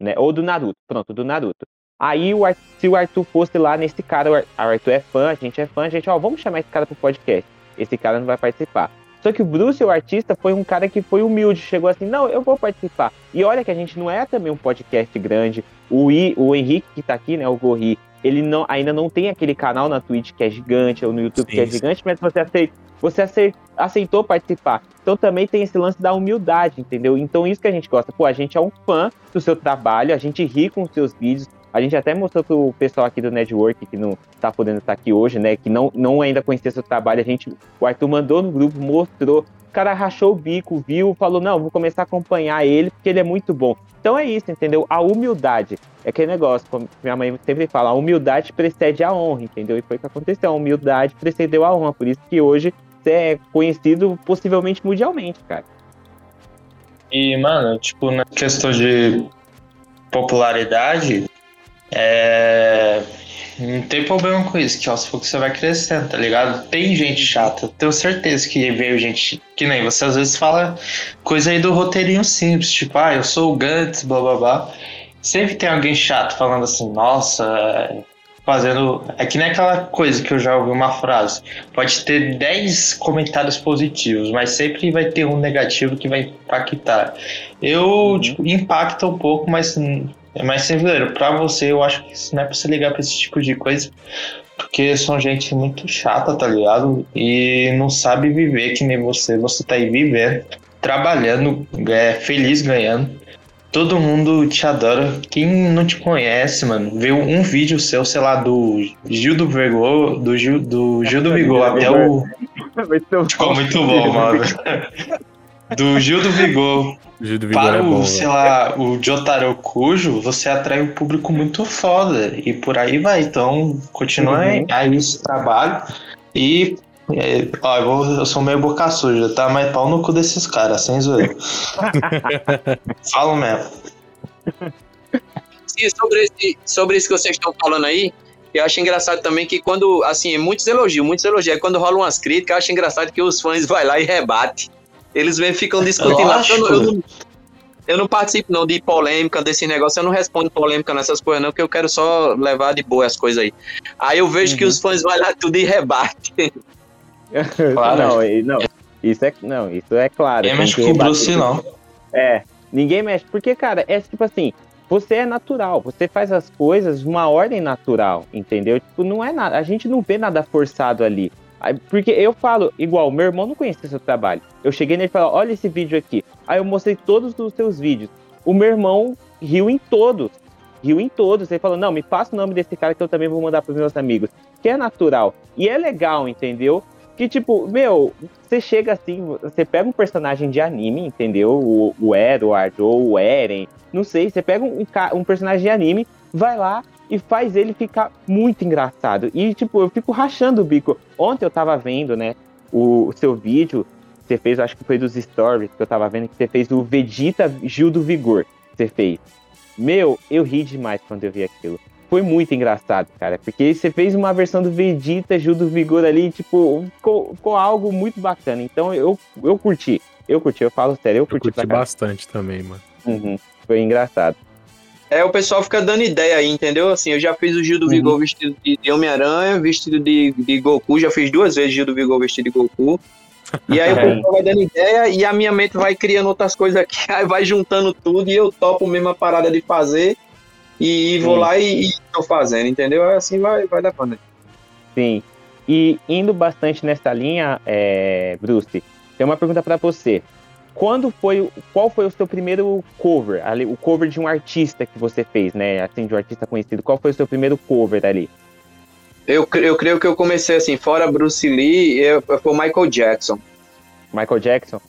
né? Ou do Naruto. Pronto, do Naruto. Aí, o se o Arthur fosse lá nesse cara, Ar- o Arthur é fã, a gente é fã, a gente, ó, vamos chamar esse cara pro podcast. Esse cara não vai participar. Só que o Bruce, o artista, foi um cara que foi humilde, chegou assim, não, eu vou participar. E olha que a gente não é também um podcast grande. O, I, o Henrique que tá aqui, né, o Gorri, ele não, ainda não tem aquele canal na Twitch que é gigante, ou no YouTube Sim, que é gigante, mas você, aceit, você acei- aceitou participar. Então também tem esse lance da humildade, entendeu? Então isso que a gente gosta. Pô, a gente é um fã do seu trabalho, a gente ri com os seus vídeos, a gente até mostrou pro pessoal aqui do Network, que não tá podendo estar aqui hoje, né? Que não, não ainda conhecia seu trabalho. A gente, o Arthur mandou no grupo, mostrou. O cara rachou o bico, viu, falou: Não, vou começar a acompanhar ele, porque ele é muito bom. Então é isso, entendeu? A humildade. É aquele negócio, como minha mãe sempre fala: a humildade precede a honra, entendeu? E foi o que aconteceu. A humildade precedeu a honra. Por isso que hoje você é conhecido possivelmente mundialmente, cara. E, mano, tipo, na questão de popularidade, é. Não tem problema com isso, que aos poucos você vai crescendo, tá ligado? Tem gente chata, tenho certeza que veio gente que nem você às vezes fala coisa aí do roteirinho simples, tipo, ah, eu sou o Gantz, blá blá blá. Sempre tem alguém chato falando assim, nossa, fazendo. É que nem aquela coisa que eu já ouvi uma frase. Pode ter 10 comentários positivos, mas sempre vai ter um negativo que vai impactar. Eu, tipo, impacta um pouco, mas é mais sincero. Pra você, eu acho que isso não é pra você ligar pra esse tipo de coisa. Porque são gente muito chata, tá ligado? E não sabe viver que nem você. Você tá aí vivendo, trabalhando, é, feliz ganhando. Todo mundo te adora. Quem não te conhece, mano, vê um vídeo seu, sei lá, do Gil do Vigor, do Gil do, Gil do Vigor até o. <laughs> Ficou muito bom, mano. <laughs> Do Gil do Vigor Gil do Vigor para é bom, o, sei velho. lá, o Jotaro Cujo, você atrai um público muito foda. E por aí vai. Então, continua Uhum. aí esse trabalho. E. é, ó, eu, vou- eu sou meio boca suja, tá? Mas pau no cu desses caras, sem zoeira. <laughs> Falo mesmo. Sim, sobre, esse, sobre isso que vocês estão falando aí, eu acho engraçado também que quando, assim, muitos elogios, muitos elogios. Aí Quando rolam umas críticas, eu acho engraçado que os fãs vão lá e rebate. Eles vêm, ficam discutindo lá. porque Eu, não- eu não, eu não participo não de polêmica desse negócio, eu não respondo polêmica nessas coisas não, que eu quero só levar de boa as coisas aí. Aí eu vejo que Uhum. os fãs vão lá tudo e rebate. <laughs> Claro. não, não, isso é, não, isso é claro. Ninguém mexe que com o. Bruce, não. É, ninguém mexe. Porque, cara, é tipo assim, você é natural, você faz as coisas de uma ordem natural, entendeu? Tipo, não é nada, a gente não vê nada forçado ali. Porque eu falo, igual, meu irmão não conhecia seu trabalho. Eu cheguei nele e falei, olha esse vídeo aqui. Aí eu mostrei todos os seus vídeos. O meu irmão riu em todos. Riu em todos. Ele falou, não, me passa o nome desse cara que eu também vou mandar pros meus amigos. Que é natural. E é legal, entendeu? Que, tipo, meu, você chega assim, você pega um personagem de anime, entendeu? O, o Edward ou o Eren, não sei, você pega um, um personagem de anime, vai lá e faz ele ficar muito engraçado. E, tipo, eu fico rachando o bico. Ontem eu tava vendo, né, o, seu vídeo, você fez, eu acho que foi dos stories que eu tava vendo, que você fez o Vegeta Gil do Vigor, você fez. Meu, eu ri demais quando eu vi aquilo. Foi muito engraçado, cara, porque você fez uma versão do Vegeta Gil do Vigor ali, tipo, ficou, ficou algo muito bacana. Então eu, eu curti, eu curti, eu falo sério, eu Eu curti, curti pra caralho. bastante também, mano. Uhum, foi engraçado. É, o pessoal fica dando ideia aí, entendeu? Assim, eu já fiz o Gil do Uhum. Vigor vestido de Homem-Aranha, vestido de, de Goku, já fiz duas vezes Gil do Vigor vestido de Goku. E aí o É. <laughs> pessoal vai dando ideia e a minha mente vai criando outras coisas aqui, <laughs> aí vai juntando tudo e eu topo mesmo a parada de fazer e vou Sim. lá e, e tô fazendo, entendeu? Aí Assim vai, vai levando. Sim. E indo bastante nessa linha, é, Bruce, tem uma pergunta pra você. Quando foi, o- qual foi o seu primeiro cover, ali, o cover de um artista que você fez, né? Assim, de um artista conhecido. Qual foi o seu primeiro cover ali? Eu, eu creio que eu comecei assim, fora Bruce Lee, eu, foi o Michael Jackson. Michael Jackson?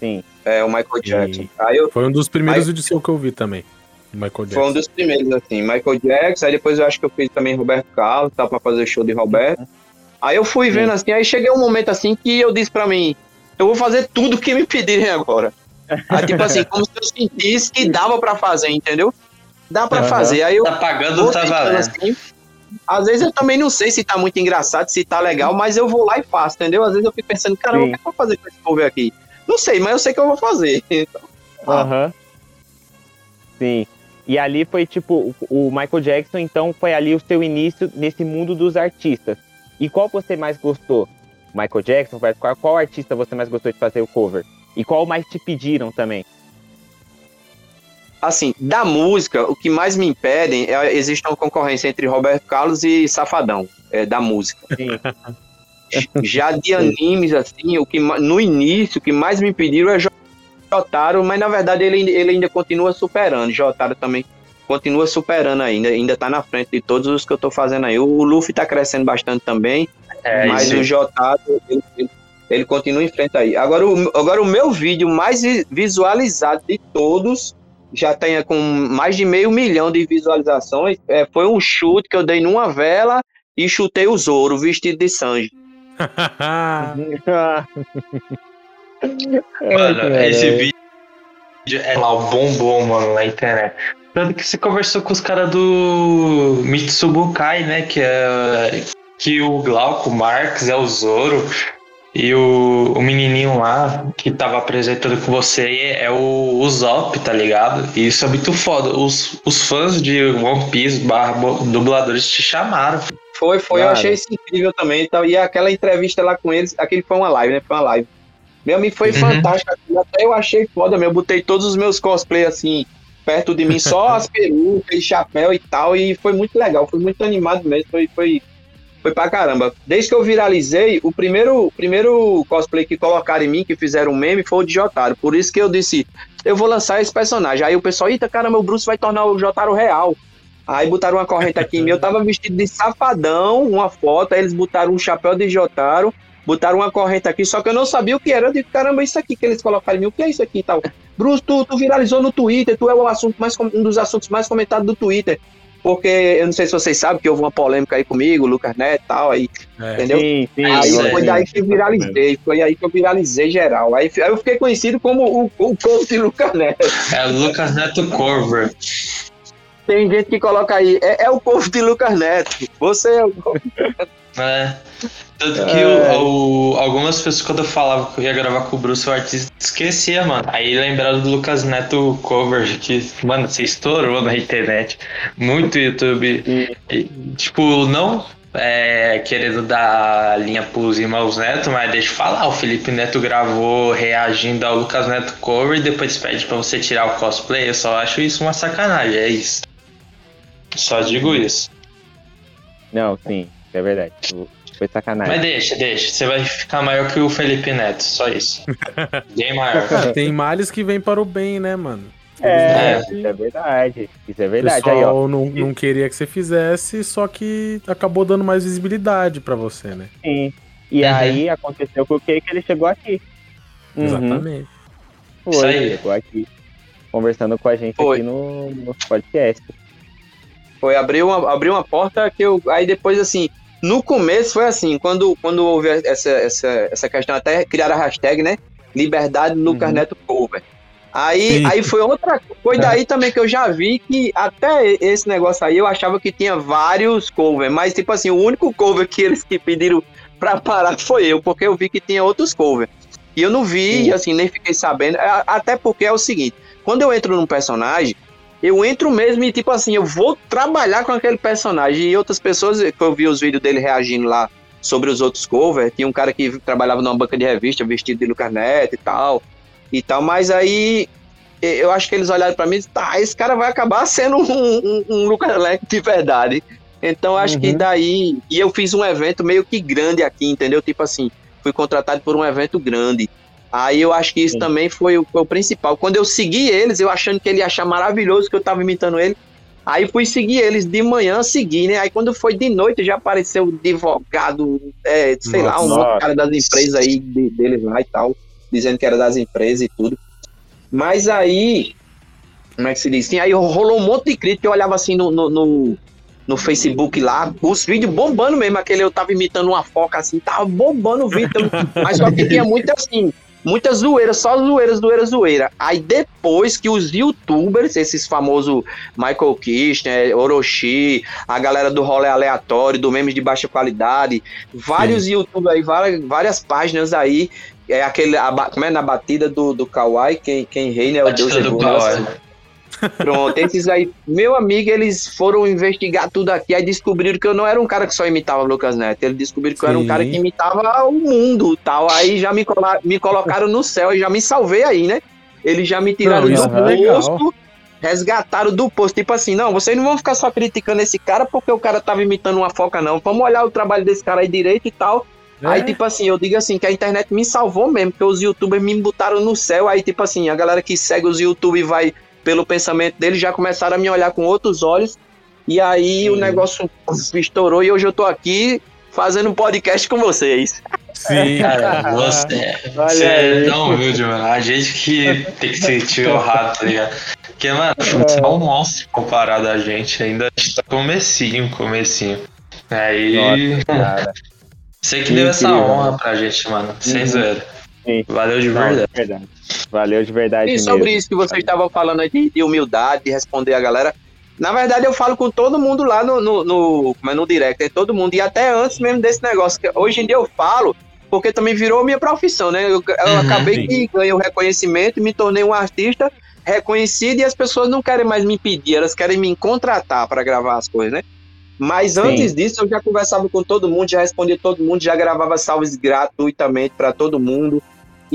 Sim. É, o Michael Jackson. Aí eu, Foi um dos primeiros Mas- vídeos seu que eu vi também. O Michael Foi um Jackson. dos primeiros, assim. Michael Jackson, aí depois eu acho que eu fiz também Roberto Carlos, tá pra fazer show de Roberto. Aí eu fui vendo assim, aí cheguei um momento assim que eu disse pra mim, eu vou fazer tudo que me pedirem agora. Aí, tipo assim, <laughs> como se eu sentisse que dava pra fazer, entendeu? Dá pra Aham. fazer. Aí eu Tá pagando, tá tentando valendo. assim. Às vezes eu também não sei se tá muito engraçado, se tá legal, mas eu vou lá e faço, entendeu? Às vezes eu fico pensando, caramba, o Sim. que eu vou fazer com esse povo aqui? Não sei, mas eu sei que eu vou fazer. Ah. <laughs> Aham. Sim. E ali foi tipo, o o Michael Jackson, então foi ali o seu início nesse mundo dos artistas. E qual você mais gostou? Michael Jackson, qual, qual artista você mais gostou de fazer o cover? E qual mais te pediram também? Assim, da música, o que mais me impedem é existe uma concorrência entre Roberto Carlos e Safadão, é, da música. Sim. <laughs> Já de animes, assim, o que no início, o que mais me pediram é Jotaro, mas na verdade ele, ainda- ele ainda continua superando. Jotaro também continua superando ainda, ainda tá na frente de todos os que eu tô fazendo aí. O Luffy tá crescendo bastante também, É, mas o Jotaro, ele, ele- ele continua em frente aí. Agora o, agora, o meu vídeo mais vi- visualizado de todos, já tem com mais de meio milhão de visualizações, é, foi um chute que eu dei numa vela e chutei o Zoro vestido de Sanji. <laughs> Mano, esse vídeo é lá, o bombom, mano, na internet. Tanto que você conversou com os caras do Mitsubukai, né? Que é. Que o Glauco Marx é o Zoro. E o, o menininho lá que tava apresentando com você é o Usopp, tá ligado? E isso é muito foda. Os, os fãs de One Piece barra dubladores te chamaram. Foi, foi, eu achei isso incrível também. e tal. E aquela entrevista lá com eles, aquele foi uma live, né? Foi uma live. Meu amigo, foi Uhum. fantástico. aquilo. Até eu achei foda, meu. Eu botei todos os meus cosplay assim, perto de mim, só as <laughs> perucas e chapéu e tal. E foi muito legal, foi muito animado mesmo. Foi, foi, foi pra caramba. Desde que eu viralizei, o primeiro, primeiro cosplay que colocaram em mim, que fizeram um meme, foi o de Jotaro. Por isso que eu disse, eu vou lançar esse personagem. Aí o pessoal, eita, caramba, o Bruce vai tornar o Jotaro real. Aí botaram uma corrente aqui em mim, eu tava vestido de safadão, uma foto, aí eles botaram um chapéu de Jotaro, botaram uma corrente aqui, só que eu não sabia o que era. Eu digo, caramba, isso aqui que eles colocaram em mim, o que é isso aqui e tal? Bruce, tu, tu viralizou no Twitter, tu é o assunto mais, um dos assuntos mais comentados do Twitter. Porque eu não sei se vocês sabem que houve uma polêmica aí comigo, Lucas Neto e tal, aí, É. entendeu? Sim, sim. Aí Isso, foi daí que eu viralizei, foi aí que eu viralizei geral. Aí, aí eu fiquei conhecido como o, o coach de Lucas Neto. É Lucas Neto Corver. Tem gente que coloca aí, é, é o povo de Lucas Neto. Você é o É. Tanto que o- o- algumas pessoas, quando eu falava que eu ia gravar com o Bruce, o artista esquecia, mano. Aí lembraram do Lucas Neto cover, que, mano, você estourou na internet. Muito YouTube. E, tipo, não é, querendo dar linha pros irmãos Neto, mas deixa eu falar, o Felipe Neto gravou reagindo ao Lucas Neto cover e depois pede pra você tirar o cosplay. Eu só acho isso uma sacanagem, é isso. Só digo isso. Não, sim, é verdade. Foi sacanagem. Mas deixa, deixa. Você vai ficar maior que o Felipe Neto, só isso. <laughs> Bem maior. Cara, tem males que vêm para o bem, né, mano? É, É. isso é verdade. Isso é O verdade. Aí, ó. pessoal não, não queria que você fizesse, só que acabou dando mais visibilidade pra você, né? Sim. E Uhum. aí aconteceu com o que que ele chegou aqui. Uhum. Exatamente. Foi, Isso aí. chegou aqui. Conversando com a gente Foi. aqui no, no podcast. Foi abrir uma, abrir uma porta que eu. Aí depois, assim, no começo foi assim, quando, quando houve essa, essa, essa questão, até criaram a hashtag, né? Liberdade Lucas Uhum. Neto Cover. Aí, Sim. aí foi outra. Foi daí também que eu já vi que até esse negócio aí eu achava que tinha vários covers, mas tipo assim, o único cover que eles que pediram pra parar foi eu, porque eu vi que tinha outros covers. E eu não vi, Sim. assim, nem fiquei sabendo. Até porque é o seguinte: quando eu entro num personagem, eu entro mesmo e, tipo assim, eu vou trabalhar com aquele personagem. E outras pessoas, que eu vi os vídeos dele reagindo lá sobre os outros covers, tinha um cara que trabalhava numa banca de revista, vestido de Lucas Neto e tal, e tal, mas aí eu acho que eles olharam pra mim e disseram, tá, esse cara vai acabar sendo um, um, um Lucas Neto de verdade. Então acho que Uhum. daí. E eu fiz um evento meio que grande aqui, entendeu? Tipo assim, fui contratado por um evento grande. Aí eu acho que isso Sim. também foi o, foi o principal. Quando eu segui eles, eu achando que ele ia achar maravilhoso que eu tava imitando ele. Aí fui seguir eles de manhã, segui, né? Aí quando foi de noite já apareceu o advogado, é, sei lá, um Nossa. outro cara das empresas aí de- deles lá e tal, dizendo que era das empresas e tudo. Mas aí, como é que se diz? Sim, aí rolou um monte de crítica, eu olhava assim no, no, no, no Facebook lá, os vídeos bombando mesmo, aquele eu tava imitando uma foca assim, tava bombando o vídeo, <laughs> mas só que tinha muito assim, muita zoeira, só zoeira, zoeira, zoeira. Aí depois que os youtubers, esses famosos Michael Kirchner, Orochi, a galera do rolê aleatório, do memes de baixa qualidade, vários youtubers aí, várias, várias páginas aí, é aquele, a como é na batida do, do Kawaii, quem, quem reina é o Deus Batida do Evolução. Pronto, esses aí, meu amigo, eles foram investigar tudo aqui, aí descobriram que eu não era um cara que só imitava Lucas Neto, eles descobriram que eu era um Sim. cara que imitava o mundo tal, aí já me, cola- me colocaram no céu e já me salvei aí, né? Eles já me tiraram Não, do é posto, resgataram do posto, tipo assim, não, vocês não vão ficar só criticando esse cara porque o cara tava imitando uma foca, não, vamos olhar o trabalho desse cara aí direito e tal, Aí, É. tipo assim, eu digo assim, que a internet me salvou mesmo, porque os youtubers me botaram no céu. Aí, tipo assim, a galera que segue os youtube e vai pelo pensamento deles já começaram a me olhar com outros olhos. E aí o negócio estourou e hoje eu tô aqui fazendo um podcast com vocês. Sim. <laughs> Cara, você, você é tão humilde, mano. A gente que tem que sentir honrado, tá ligado? Porque, mano, você é um monstro comparado a gente. Ainda a gente tá comecinho, comecinho. Aí, Nossa, cara. <laughs> você que deu essa honra pra gente, mano. Sem Uhum. zoeira. Sim. Valeu de verdade. de verdade. Valeu de verdade E mesmo. sobre isso que vocês estavam falando aí de, de humildade, de responder a galera. Na verdade, eu falo com todo mundo lá no, no, no, como é, no direct, é todo mundo. E até antes mesmo desse negócio. que hoje em dia eu falo, porque também virou minha profissão, né? Eu, eu Uhum, acabei sim. que ganhei o reconhecimento e me tornei um artista reconhecido e as pessoas não querem mais me pedir, elas querem me contratar para gravar as coisas, né? Mas Sim. antes disso, eu já conversava com todo mundo, já respondia todo mundo, já gravava salves gratuitamente para todo mundo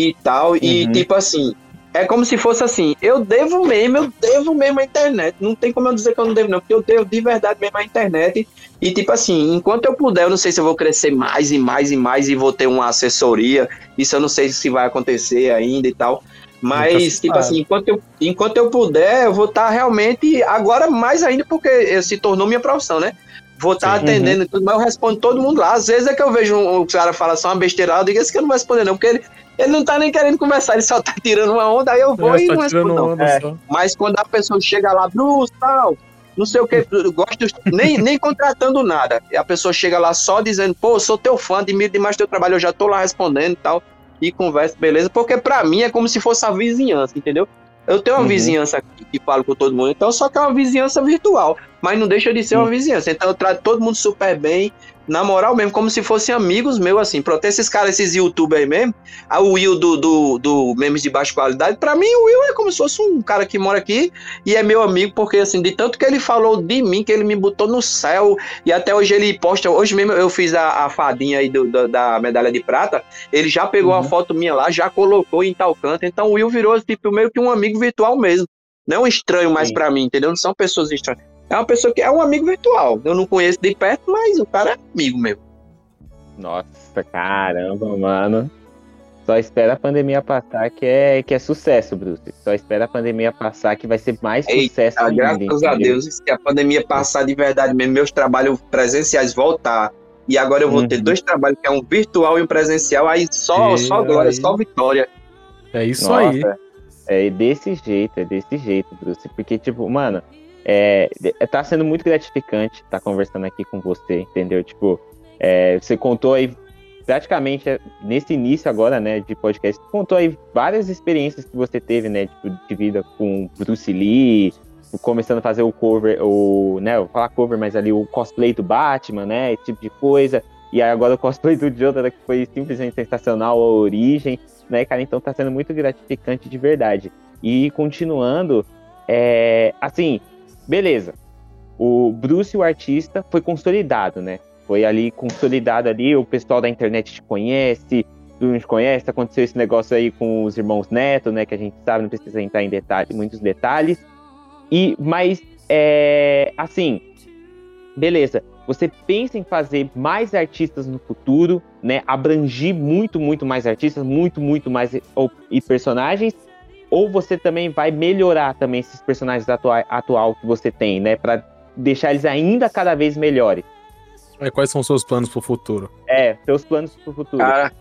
e tal. E Uhum. tipo assim, é como se fosse assim, eu devo mesmo, eu devo mesmo a internet. Não tem como eu dizer que eu não devo, não, porque eu devo de verdade mesmo a internet. E tipo assim, enquanto eu puder, eu não sei se eu vou crescer mais e mais e mais e vou ter uma assessoria. Isso eu não sei se vai acontecer ainda e tal. Mas, tipo assim, enquanto eu, enquanto eu puder, eu vou estar realmente. Agora, mais ainda, porque se tornou minha profissão, né? Vou estar Sim. atendendo e tudo, mas eu respondo todo mundo lá. Às vezes é que eu vejo um, um cara falar só uma besteira, eu digo esse que eu não vou responder, não, porque ele, ele não tá nem querendo conversar, ele só tá tirando uma onda, aí eu vou É, e tá não respondo. É. Mas quando a pessoa chega lá, Bruce, tal, não sei o que, <laughs> gosto, nem, nem contratando nada. E a pessoa chega lá só dizendo, pô, sou teu fã, admiro demais teu trabalho, eu já tô lá respondendo e tal, e conversa, beleza? Porque pra mim é como se fosse a vizinhança, entendeu? Eu tenho uma Uhum. vizinhança aqui que falo com todo mundo, então só que é uma vizinhança virtual, mas não deixa de ser uma vizinhança. Então eu trato todo mundo super bem, na moral mesmo, como se fossem amigos meus, assim. Pronto, esses caras, esses youtubers aí mesmo, a Will do, do, do Memes de Baixa Qualidade, pra mim o Will é como se fosse um cara que mora aqui e é meu amigo, porque assim, de tanto que ele falou de mim, que ele me botou no céu, e até hoje ele posta, hoje mesmo eu fiz a, a fadinha aí do, da, da medalha de prata, ele já pegou Uhum. uma foto minha lá, já colocou em tal canto, então o Will virou tipo meio que um amigo virtual mesmo. Não é um estranho mais pra mim, entendeu? Não são pessoas estranhas. É uma pessoa que é um amigo virtual. Eu não conheço de perto, mas o cara é amigo mesmo. Nossa, caramba, mano. Só espera a pandemia passar que é, que é sucesso, Bruce. Só espera a pandemia passar que vai ser mais Eita, sucesso graças a entendeu? Deus, se a pandemia passar de verdade mesmo, meus trabalhos presenciais voltar, e agora eu vou ter Uhum. dois trabalhos, que é um virtual e um presencial, aí só, E só glória, aí? só vitória. É isso Nossa, aí. É desse jeito, é desse jeito, Bruce. Porque, tipo, mano, é, de- tá sendo muito gratificante estar conversando aqui com você, entendeu? Tipo, é, você contou aí, praticamente, é, nesse início agora, né, de podcast, contou aí várias experiências que você teve, né, tipo, de vida com Bruce Lee, começando a fazer o cover, o, né, vou falar cover, mas ali o cosplay do Batman, né, esse tipo de coisa. E agora o cosplay do Jotaro, que foi simplesmente sensacional, a origem né, cara? Então tá sendo muito gratificante de verdade. E continuando, é, assim, beleza. O Bruce, o artista, foi consolidado, né? Foi ali consolidado ali, o pessoal da internet te conhece, tu não te conhece, aconteceu esse negócio aí com os irmãos Neto, né? Que a gente sabe, não precisa entrar em detalhe, muitos detalhes. E, mas, é, assim, beleza. Você pensa em fazer mais artistas no futuro, né? Abrangir muito, muito mais artistas, muito, muito mais e personagens, ou você também vai melhorar também esses personagens atua atual que você tem, né? Pra deixar eles ainda cada vez melhores. Aí, quais são os seus planos pro futuro? É, seus planos pro futuro. Cara,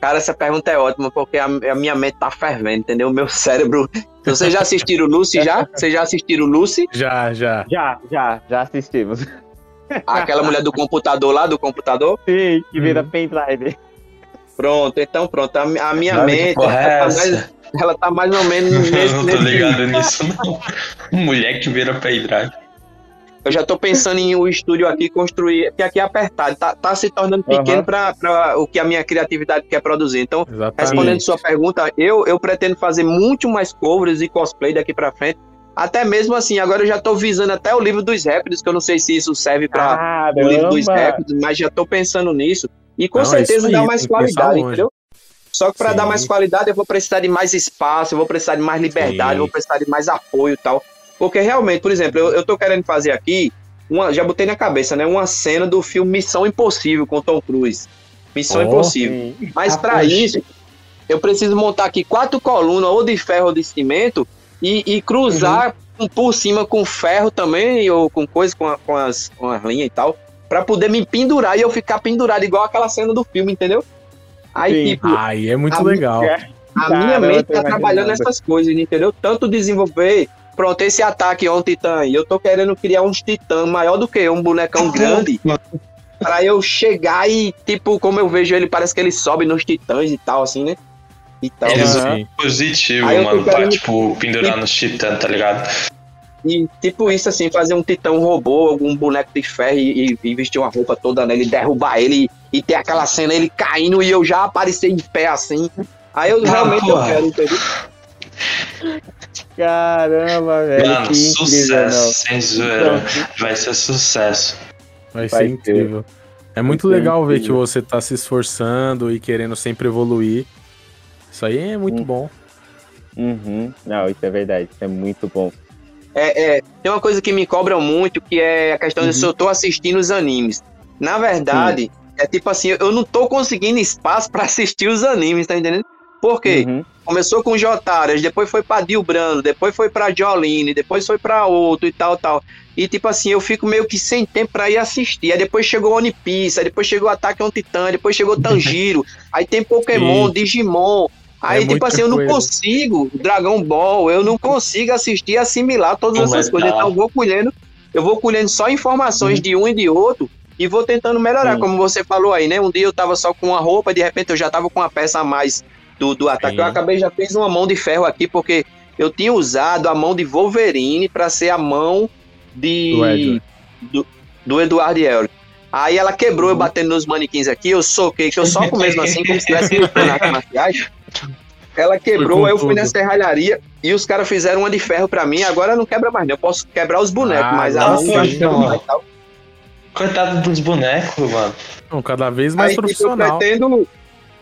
cara, essa pergunta é ótima, porque a, a minha mente tá fervendo, entendeu? O meu cérebro. Vocês já assistiram Lucy já? Vocês já assistiram Lucy? Já, já. Já, já, já assistimos. Aquela mulher do computador lá, do computador? Sim, que vira Uhum. pendrive. Pronto, então pronto. A, a minha que mente, porra é ela, tá mais, ou menos <laughs> Eu nesse, não tô nesse ligado nisso, não. Mulher que vira pendrive. Eu já tô pensando em o estúdio aqui construir, porque aqui é apertado, tá, tá se tornando pequeno pra para o que a minha criatividade quer produzir. Então, Exatamente. respondendo sua pergunta, eu, eu pretendo fazer muito mais covers e cosplay daqui pra frente. Até mesmo assim, agora eu já tô visando até o livro dos recordes, que eu não sei se isso serve para o livro dos recordes, mas já tô pensando nisso. E com Não, certeza dá mais qualidade, entendeu? Só que para dar mais qualidade, eu vou precisar de mais espaço, eu vou precisar de mais liberdade, Sim. eu vou precisar de mais apoio e tal. Porque realmente, por exemplo, eu, eu tô querendo fazer aqui, uma, já botei na cabeça, né? Uma cena do filme Missão Impossível com Tom Cruise. Missão Oh. Impossível. Sim. Mas para isso, eu preciso montar aqui quatro colunas, ou de ferro ou de cimento, e, e cruzar Uhum. por cima com ferro também, ou com coisa, com, a- com as, com as linhas e tal, para poder me pendurar e eu ficar pendurado, igual aquela cena do filme, entendeu? Aí, Sim. tipo, Aí é muito A legal. a Caramba, minha mente tá trabalhando nessas coisas, entendeu? Tanto desenvolver. Pronto, esse ataque é um titã. E eu tô querendo criar uns titã maior do que eu, um bonecão grande. Pra eu chegar e, tipo, como eu vejo ele, parece que ele sobe nos titãs e tal, assim, né? E. Sim. Positivo, mano, pra, querendo- tipo, pendurar nos titãs, tá ligado? E, tipo, isso, assim, fazer um titã um robô, algum boneco de ferro e, e vestir uma roupa toda nele, derrubar ele e, ter aquela cena ele caindo e eu já aparecer em pé, assim. Aí eu Ah, realmente eu porra. quero, entendeu? Caramba, velho. Mano, que sucesso, sem zoeira. não. Vai ser sucesso. Vai, Vai ser incrível. É muito Vai legal ver que incrível. você tá se esforçando e querendo sempre evoluir. Isso aí é muito Hum. bom. Uhum. Não, isso é verdade. Isso é muito bom. É, é, tem uma coisa que me cobram muito, que é a questão de Uhum. se eu tô assistindo os animes. Na verdade, é tipo assim, eu não tô conseguindo espaço pra assistir os animes, tá entendendo? Por quê? Uhum. Começou com Jotaras, depois foi pra Dil Brando, depois foi pra Jolene, depois foi pra outro e tal, tal. E tipo assim, eu fico meio que sem tempo pra ir assistir. Aí depois chegou One Piece, aí depois chegou Ataque on Titã, depois chegou Tanjiro, <laughs> aí tem Pokémon, Sim. Digimon. Aí, É tipo assim, eu não consigo, Dragon Ball, eu não consigo assistir e assimilar todas essas coisas. tá. Então eu vou colhendo, eu vou colhendo só informações Uhum. de um e de outro e vou tentando melhorar, Sim. como você falou aí, né? Um dia eu tava só com uma roupa, de repente eu já tava com uma peça a mais do, do ataque. Sim. Eu acabei já fiz uma mão de ferro aqui, porque eu tinha usado a mão de Wolverine para ser a mão de Do Edward. do, do Eduardo Elric. Aí ela quebrou, eu Uhum. batendo nos manequins aqui, eu soquei, que eu soco mesmo assim, como se <laughs> estivesse lutando artes marciais. Ela quebrou, eu fui na serralharia e os caras fizeram uma de ferro pra mim. Agora não quebra mais, não. Eu posso quebrar os bonecos, Ah, mas a mão então, quebra e tal. Coitado dos bonecos, mano. Não, cada vez mais aí, tipo, eu profissional. pretendo.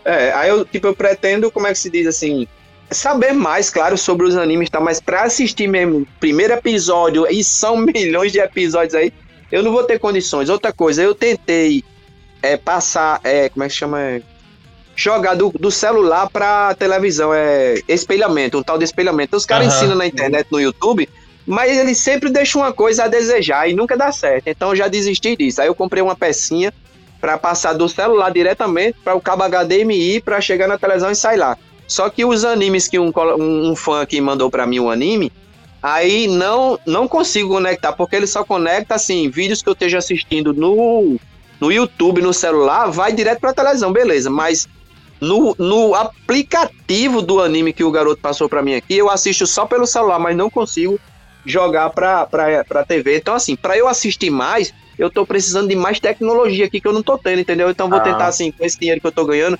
É, aí eu, tipo, eu pretendo, como é que se diz assim? Saber mais, claro, sobre os animes e tal, mas pra assistir mesmo, primeiro episódio, e são <laughs> milhões de episódios aí, eu não vou ter condições. Outra coisa, eu tentei é, passar, é, como é que chama? É, jogar do, do celular pra televisão, é espelhamento, um tal de espelhamento. Os caras Aham. ensinam na internet, no YouTube, mas eles sempre deixam uma coisa a desejar e nunca dá certo. Então eu já desisti disso. Aí eu comprei uma pecinha para passar do celular diretamente para o cabo HDMI para chegar na televisão e sair lá. Só que os animes que um, um, um fã aqui mandou para mim um anime, aí não não consigo conectar, porque ele só conecta assim, vídeos que eu esteja assistindo no, no YouTube, no celular, vai direto para a televisão, beleza, mas no, no aplicativo do anime que o garoto passou para mim aqui, eu assisto só pelo celular, mas não consigo jogar para para TV. Então assim, para eu assistir mais, eu tô precisando de mais tecnologia aqui que eu não tô tendo, entendeu? Então vou Ah. tentar assim, com esse dinheiro que eu tô ganhando,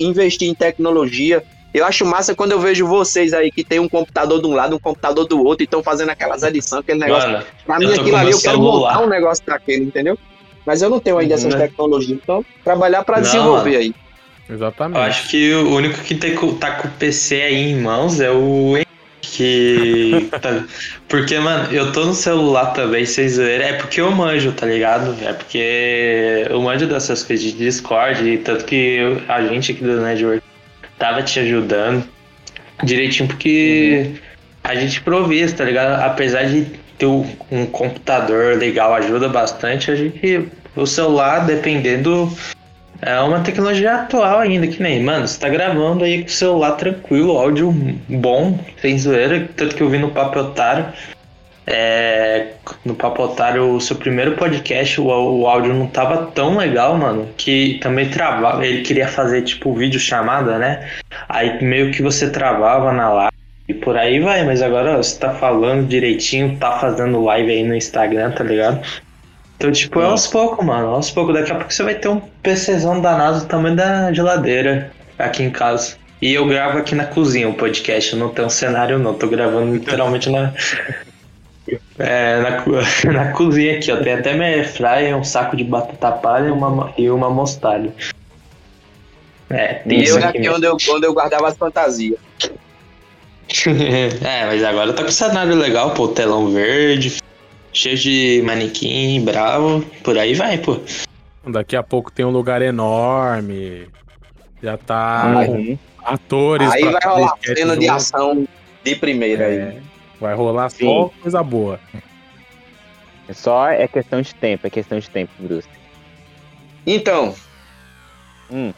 investir em tecnologia. Eu acho massa quando eu vejo vocês aí que tem um computador de um lado, um computador do outro e estão fazendo aquelas edições, aquele negócio. Mano, pra eu mim, aquilo ali, eu quero celular. montar um negócio daquele, entendeu? Mas eu não tenho ainda essas Né? tecnologias. Então, trabalhar pra Não, desenvolver aí. Exatamente. eu acho que o único que tem, tá com o PC aí em mãos é o que. tá- porque, mano, eu tô no celular também, vocês zoeira. É porque eu manjo, tá ligado? É porque eu manjo dessas coisas de Discord, e tanto que eu- a gente aqui do Network tava te ajudando direitinho, porque a gente improvisa, tá ligado? Apesar de ter um computador legal, ajuda bastante, a gente. O celular, dependendo. É uma tecnologia atual ainda, que nem, mano, você tá gravando aí com o celular tranquilo, áudio bom, sem zoeira, tanto que eu vi no Papo Otário. É, no Papo Otário, o seu primeiro podcast, o, o áudio não tava tão legal, mano, que também travava. Ele queria fazer tipo vídeo chamada, né? Aí meio que você travava na live e por aí vai, mas agora ó, você tá falando direitinho, tá fazendo live aí no Instagram, tá ligado? Então, tipo, é aos poucos, mano, aos poucos. Daqui a pouco você vai ter um PCzão danado do tamanho da geladeira aqui em casa. E eu gravo aqui na cozinha o podcast, eu não tenho um cenário não, tô gravando <laughs> literalmente na, É, na, <laughs> na cozinha aqui, ó. Tem até minha airfryer, um saco de batata palha e uma, e uma mostarda. É, tem E isso eu aqui aqui onde eu, onde eu guardava as fantasias. <laughs> é, mas agora tá com cenário legal, pô. Telão verde, cheio de manequim, bravo. Por aí vai, pô. Daqui a pouco tem um lugar enorme. Já tá Uhum. atores. Aí vai rolar cena de ação de primeira aí. É, vai rolar só Sim. coisa boa. É Só é questão de tempo, é questão de tempo, Bruce. Então, Hum.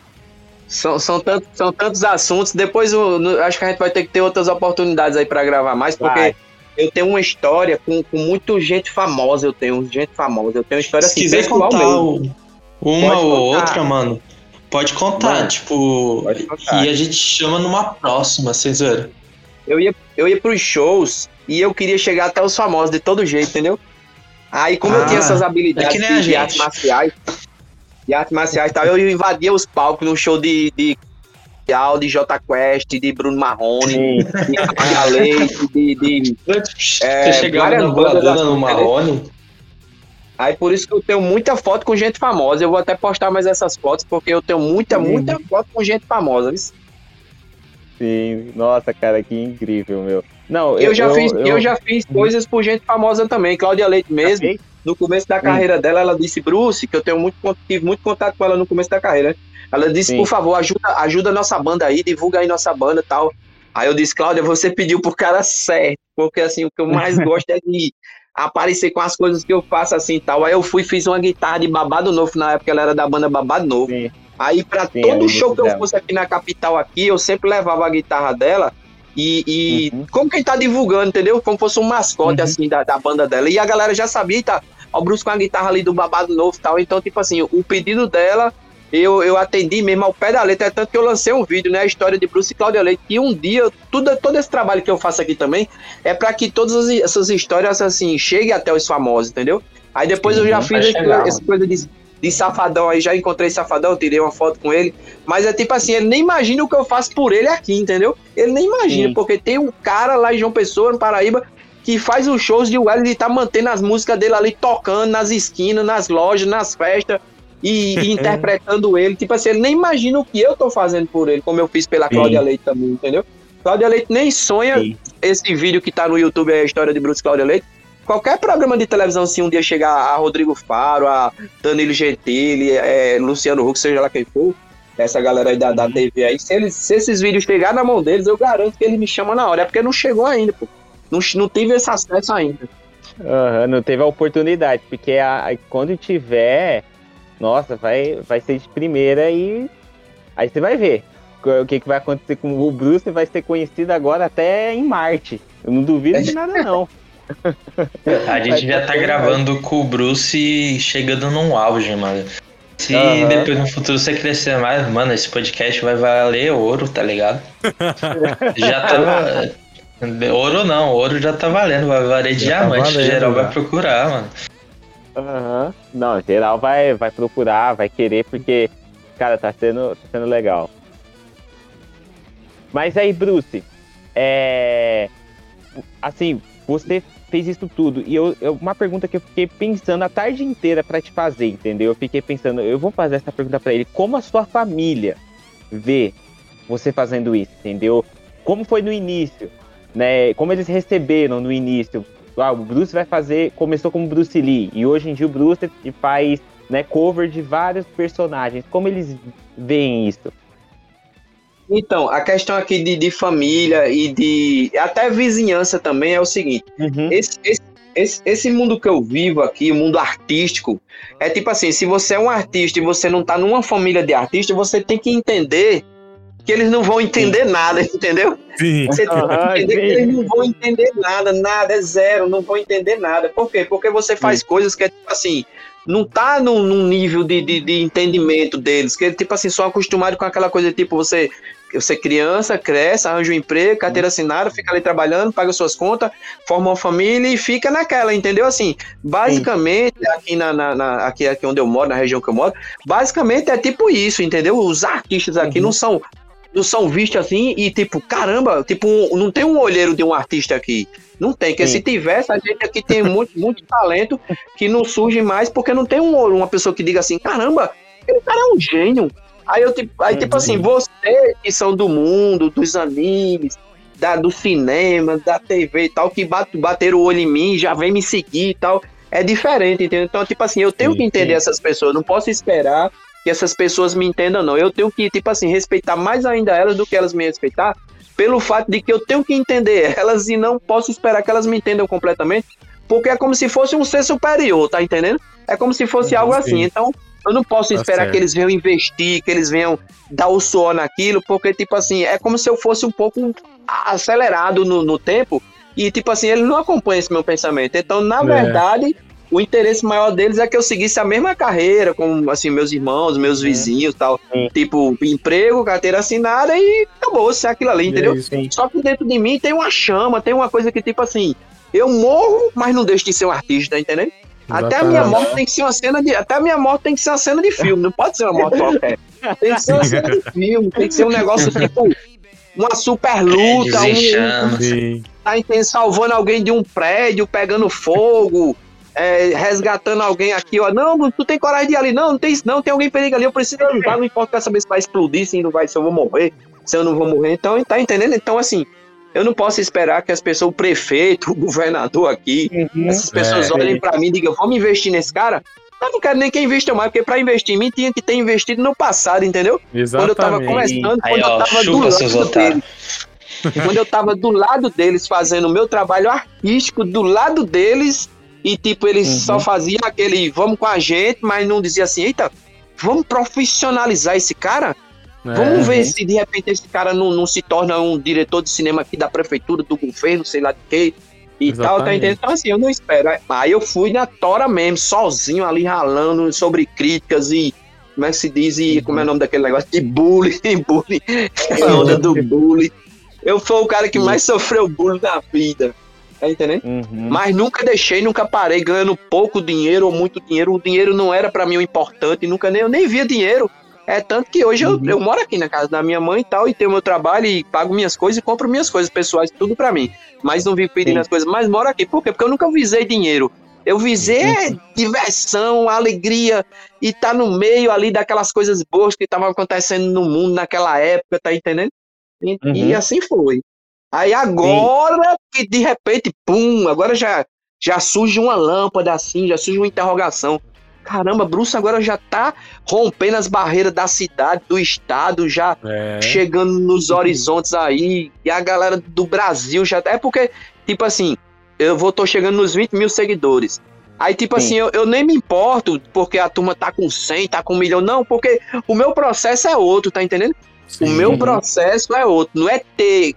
são, são, tantos, são tantos assuntos. Depois no- acho que a gente vai ter que ter outras oportunidades aí pra gravar mais, porque Vai. Eu tenho uma história com, com muita gente famosa. Eu tenho gente famosa. Eu tenho uma história Se assim, quiser contar o- uma ou outra, mano, pode contar, Mano, tipo. pode contar. E a gente chama numa próxima, vocês viram? Eu ia, eu ia pros shows e eu queria chegar até os famosos de todo jeito, entendeu? Aí, como eu Ah, tinha essas é habilidades a de, artes marciais, de artes marciais e tal, eu invadia os palcos no show de, de, de J Quest, de Bruno Marrone, Sim. de Cláudia Leite, de, de- É, Você chegava várias na bandas voadora assim, no Marrone. Aí por isso que eu tenho muita foto com gente famosa. Eu vou até postar mais essas fotos, porque eu tenho muita, Uhum. muita foto com gente famosa. viu? Sim. Nossa, cara, que incrível, meu. Não, Eu, já fiz, eu, já fiz coisas por gente famosa também. Cláudia Leite mesmo. no começo da carreira dela, ela disse, Bruce, que eu tenho muito, tive muito contato com ela no começo da carreira. Ela disse, Sim. por favor, ajuda, ajuda a nossa banda aí, divulga aí nossa banda e tal. Aí eu disse, Cláudia, você pediu pro cara certo, porque assim, o que eu mais <laughs> gosto é de aparecer com as coisas que eu faço assim e tal. Aí eu fui e fiz uma guitarra de Babado Novo, na época ela era da banda Babado Novo. Sim. Aí pra Sim, todo eu show que eu lembro fosse aqui na capital aqui, eu sempre levava a guitarra dela e, e Uhum. como quem tá divulgando, entendeu? Como fosse um mascote Uhum. assim da, da banda dela. E a galera já sabia, tá? Ó, o Bruce com a guitarra ali do babado novo e tal. Então, tipo assim, o pedido dela, eu, eu atendi mesmo ao pé da letra, é tanto que eu lancei um vídeo, né? A história de Bruce e Cláudia Leite. E um dia, tudo, todo esse trabalho que eu faço aqui também é pra que todas as- essas histórias, assim, cheguem até os famosos, entendeu? Aí depois eu já Sim, fiz chegar, essa coisa de, de safadão aí, já encontrei safadão, tirei uma foto com ele. Mas é tipo assim, ele nem imagina o que eu faço por ele aqui, entendeu? Ele nem imagina, Sim. porque tem um cara lá em João Pessoa, no Paraíba, que faz os shows de Well, ele tá mantendo as músicas dele ali tocando nas esquinas, nas lojas, nas festas. E, e interpretando <laughs> ele, tipo assim, ele nem imagina o que eu tô fazendo por ele, como eu fiz pela Sim. Cláudia Leite também, entendeu? Cláudia Leite nem sonha Sim. esse vídeo que tá no YouTube, é a história de Bruce Cláudia Leite. Qualquer programa de televisão, se um dia chegar a Rodrigo Faro, a Danilo Gentili, é, Luciano Huck, seja lá quem for, essa galera aí da, da TV aí, se, eles, se esses vídeos chegar na mão deles, eu garanto que eles me chamam na hora. É porque não chegou ainda, pô. Não, não tive esse acesso ainda. Aham, não teve a oportunidade, porque a- quando tiver, nossa, vai, vai ser de primeira e aí você vai ver o que, que vai acontecer com o Bruce, vai ser conhecido agora até em Marte. Eu não duvido de nada, não. <laughs> A gente já tá gravando com o Bruce chegando num auge, mano. Se Aham. depois no futuro você crescer mais, mano, esse podcast vai valer ouro, tá ligado? <laughs> já tava. Ouro não, ouro já tá valendo, vai valer Já tá diamante, valendo, geral já. vai procurar, mano. Aham. Não, geral vai, vai procurar, vai querer, porque, cara, tá sendo, tá sendo legal. Mas aí, Bruce, é. Assim, você fez isso tudo. E eu, eu- uma pergunta que eu fiquei pensando a tarde inteira pra te fazer, entendeu? Eu fiquei pensando, eu vou fazer essa pergunta pra ele. Como a sua família vê você fazendo isso, entendeu? Como foi no início? Né? Como eles receberam no início? Ah, o Bruce vai fazer, começou como Bruce Lee e hoje em dia o Bruce faz né, cover de vários personagens. Como eles veem isso? Então, a questão aqui de, de família e de. até vizinhança também é o seguinte. Uhum. esse, esse, esse, esse mundo que eu vivo aqui, o mundo artístico, é tipo assim, se você é um artista e você não tá numa família de artistas, você tem que entender que eles não vão entender nada, <laughs> entendeu? Sim. Você tem que entender que sim. eles não vão entender nada, nada, é zero, não vão entender nada. Por quê? Porque você faz coisas que é tipo assim, não tá num, num nível de, de, de entendimento deles, que tipo assim, são acostumados com aquela coisa tipo, você você é criança, cresce, arranja um emprego, carteira assinada, fica ali trabalhando, paga suas contas, forma uma família e fica naquela, entendeu? Assim, basicamente, aqui, na, na- na- aqui, aqui onde eu moro, na região que eu moro, basicamente é tipo isso, entendeu? Os artistas aqui não são não são vistos assim e tipo, caramba, tipo, não tem um olheiro de um artista aqui. Não tem, porque Sim. se tivesse, a gente aqui tem muito, muito talento que não surge mais porque não tem um, uma pessoa que diga assim, caramba, aquele cara é um gênio. Aí eu tipo, aí, tipo Uhum. assim, vocês que são do mundo, dos animes, da, do cinema, da TV e tal, que bate, bateram o olho em mim, já vem me seguir e tal. É diferente, entendeu? Então, tipo assim, eu tenho Sim, que entender essas pessoas, não posso esperar que essas pessoas me entendam, não. Eu tenho que, tipo assim, respeitar mais ainda elas do que elas me respeitar, pelo fato de que eu tenho que entender elas e não posso esperar que elas me entendam completamente, porque é como se fosse um ser superior, tá entendendo? É como se fosse Uhum, algo sim. assim. Então, eu não posso Tá esperar certo. que eles venham investir, que eles venham dar o suor naquilo, porque, tipo assim, é como se eu fosse um pouco acelerado no, no tempo e, tipo assim, eles não acompanham esse meu pensamento. Então, na É. verdade, o interesse maior deles é que eu seguisse a mesma carreira, como, assim, meus irmãos, meus vizinhos e tal. Sim. Tipo, emprego, carteira assinada e acabou, se é aquilo ali, é entendeu? isso. Só que dentro de mim tem uma chama, tem uma coisa que, tipo assim, eu morro, mas não deixo de ser um artista, entendendo? Até a minha morte tem que ser uma cena de. Até a minha morte tem que ser uma cena de filme, não pode ser uma morte qualquer. Tem que ser uma cena de filme, tem que ser um negócio tipo. Uma super luta, um, tá entendendo? salvando alguém de um prédio, pegando fogo, é, resgatando alguém aqui, ó. Não, tu tem coragem de ir ali. Não, não tem isso, não, tem alguém perigo ali, eu preciso ajudar, não importa saber se vai explodir, se não vai, se eu vou morrer, se eu não vou morrer. Então, tá entendendo? Então, assim, eu não posso esperar que as pessoas, o prefeito, <laughs> o governador aqui, Uhum. essas pessoas É. olhem pra mim e digam, vamos investir nesse cara. Eu não quero nem que invista mais, porque pra investir em mim tinha que ter investido no passado, entendeu? Quando eu tava Exatamente. começando, Aí, quando eu ó, tava do lado deles. quando eu tava do lado deles fazendo o meu trabalho artístico, do lado deles, e tipo, eles Uhum. só faziam aquele vamos com a gente, mas não dizia assim, eita, vamos profissionalizar esse cara? É. Vamos ver se de repente esse cara não, não se torna um diretor de cinema aqui da prefeitura, do governo, sei lá de quê. E tal, tá Exatamente. entendendo? Então, assim, eu não espero. Aí eu fui na tora mesmo, sozinho ali ralando sobre críticas e. Como é que se diz? E como é o nome daquele negócio? De bullying, <laughs> bullying. Aquela onda do <laughs> bullying. Eu fui o cara que mais sofreu bullying na vida. Tá entendendo? Uhum. Mas nunca deixei, nunca parei ganhando pouco dinheiro ou muito dinheiro. O dinheiro não era pra mim o importante, nunca nem eu nem via dinheiro. É tanto que hoje eu, Uhum. eu moro aqui na casa da minha mãe e tal, e tenho meu trabalho e pago minhas coisas e compro minhas coisas pessoais, tudo pra mim. Mas não vivo pedindo Sim. as coisas, mas moro aqui. Por quê? Porque eu nunca visei dinheiro. Eu visei é, diversão, alegria e tá no meio ali daquelas coisas boas que estavam acontecendo no mundo naquela época, tá entendendo? E, e Uhum. assim foi. Aí agora que de repente, pum, agora já, já surge uma lâmpada assim, já surge uma interrogação. Caramba, Bruce agora já tá rompendo as barreiras da cidade, do estado, já É. chegando nos <laughs> horizontes aí, e a galera do Brasil já. É porque, tipo assim, eu vou, tô chegando nos 20 mil seguidores. Aí, tipo Sim. assim, eu, eu nem me importo porque a turma tá com 100, tá com um milhão, não, porque o meu processo é outro, tá entendendo? O Sim. meu Uhum. processo é outro, não é ter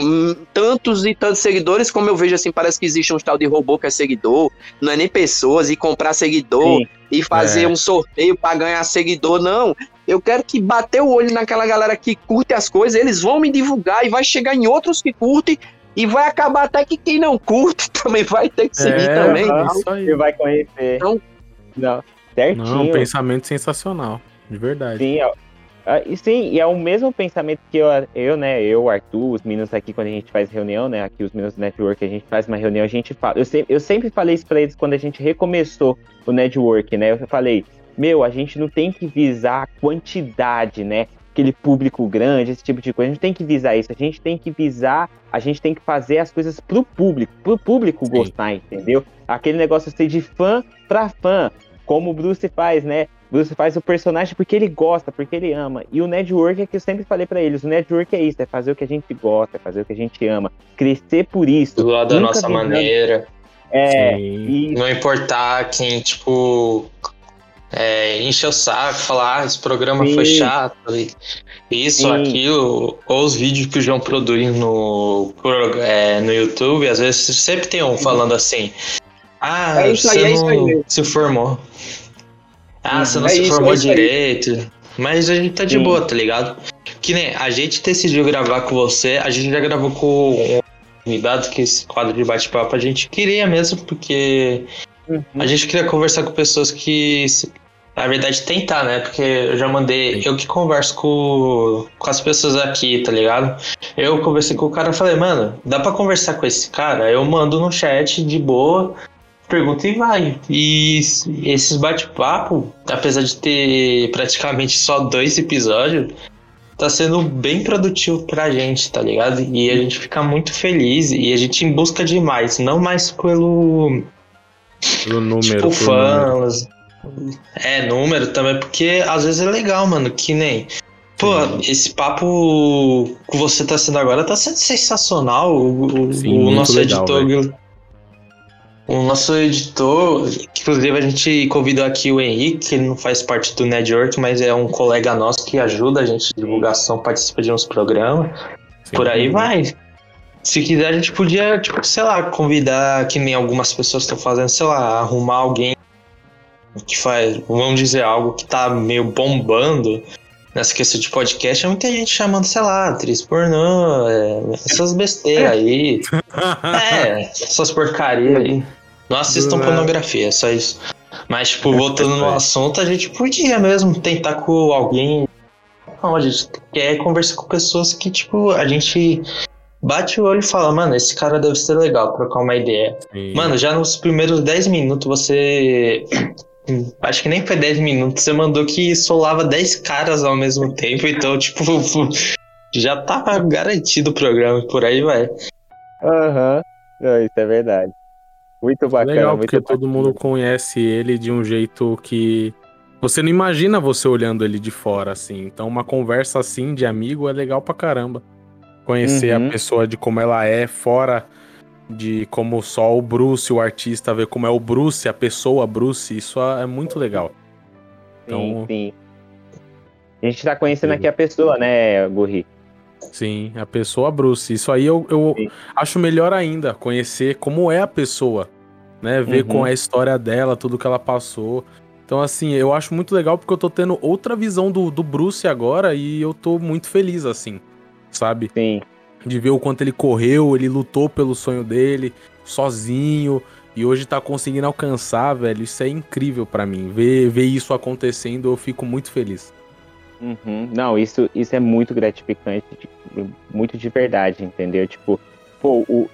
hum, tantos e tantos seguidores como eu vejo assim, parece que existe um tal de robô que é seguidor, não é nem pessoas e comprar seguidor Sim. e fazer É. um sorteio pra ganhar seguidor, não. Eu quero que bater o olho naquela galera que curte as coisas, eles vão me divulgar e vai chegar em outros que curtem e vai acabar até que quem não curte <laughs> também vai ter que seguir É, também. aham. Isso aí. Você vai conhecer. Então- Não, certinho. Não, um pensamento sensacional. De verdade. Sim, é- ah, e sim, e é o mesmo pensamento que eu, eu, né, eu, Arthur, os meninos aqui, quando a gente faz reunião, né, aqui os meninos do network, a gente faz uma reunião, a gente fala, eu sempre, eu sempre falei isso pra eles quando a gente recomeçou o network, né, eu falei, meu, a gente não tem que visar quantidade, né, aquele público grande, esse tipo de coisa, a gente tem que visar isso, a gente tem que visar, a gente tem que fazer as coisas pro público, pro público Sim. gostar, entendeu? Aquele negócio ser de fã pra fã, como o Bruce faz, né? Bruce faz o personagem porque ele gosta, porque ele ama. E o network é que eu sempre falei pra eles, o network é isso, é fazer o que a gente gosta, é fazer o que a gente ama, crescer por isso. Do lado da nossa maneira. É, e Não importar quem, tipo, é, enche o saco, falar, ah, esse programa Sim. foi chato. Isso, Sim. aquilo, ou os vídeos que o João produz no, é, no YouTube, às vezes sempre tem um falando assim. Ah, É isso aí, você é isso aí não se formou. Ah, você não É se isso, formou é isso aí. direito. Mas a gente tá de Sim. boa, tá ligado? Que nem a gente decidiu gravar com você, a gente já gravou com um convidado que esse quadro de bate-papo a gente queria mesmo, porque Uhum. a gente queria conversar com pessoas que, Na verdade, tentar, né? Porque eu já mandei. Eu que converso com, com as pessoas aqui, tá ligado? Eu conversei com o cara e falei, mano, dá pra conversar com esse cara? Eu mando no chat de boa, pergunta e vai. E esses bate-papo, apesar de ter praticamente só dois episódios, tá sendo bem produtivo pra gente, tá ligado? E a gente fica muito feliz e a gente em busca de mais, não mais pelo Pelo número. tipo, pelo número. fãs. É, número também, porque às vezes é legal, mano, que nem. Pô, esse papo que você tá sendo agora tá sendo sensacional. O, Sim, o nosso legal, editor. O nosso editor, inclusive a gente convidou aqui o Henrique, que ele não faz parte do network, mas é um colega nosso que ajuda a gente em divulgação, participa de uns programas. Sim. Por aí vai. Se quiser, a gente podia, tipo, sei lá, convidar, que nem algumas pessoas estão fazendo, sei lá, arrumar alguém que faz, vamos dizer, algo que tá meio bombando nessa questão de podcast. É muita gente chamando, sei lá, atriz pornô, é, essas besteiras aí. <laughs> É, essas porcarias aí. Não assistam É. pornografia, é só isso. Mas, tipo, voltando no assunto, a gente podia mesmo tentar com alguém. Não, a gente quer conversar com pessoas que, tipo, a gente bate o olho e fala, mano, esse cara deve ser legal, trocar uma ideia. Sim. Mano, já nos primeiros 10 minutos você. <clears throat> Acho que nem foi 10 minutos, você mandou que solava 10 caras ao mesmo tempo, então, tipo, <laughs> já tava garantido o programa, por aí vai. Aham. Não, isso é verdade. Muito bacana. Legal, muito porque todo bacana. mundo conhece ele de um jeito que você não imagina você olhando ele de fora, assim. Então, uma conversa assim de amigo é legal pra caramba. Conhecer Uhum. a pessoa de como ela é, fora de como só o Bruce, o artista, ver como é o Bruce, a pessoa Bruce, isso é muito legal. Sim, Então- sim. A gente tá conhecendo Sim. aqui a pessoa, né, Gurri? Sim, a pessoa Bruce. Isso aí eu, eu Sim. acho melhor ainda, conhecer como é a pessoa, né? Ver Uhum. com a história dela, tudo que ela passou. Então, assim, eu acho muito legal porque eu tô tendo outra visão do, do Bruce agora e eu tô muito feliz, assim, sabe? Sim. De ver o quanto ele correu, ele lutou pelo sonho dele, sozinho, e hoje tá conseguindo alcançar, velho. Isso é incrível pra mim. Ver, ver isso acontecendo, eu fico muito feliz. Uhum. Não, isso, isso é muito gratificante, tipo, muito de verdade, entendeu? Tipo, pô, o,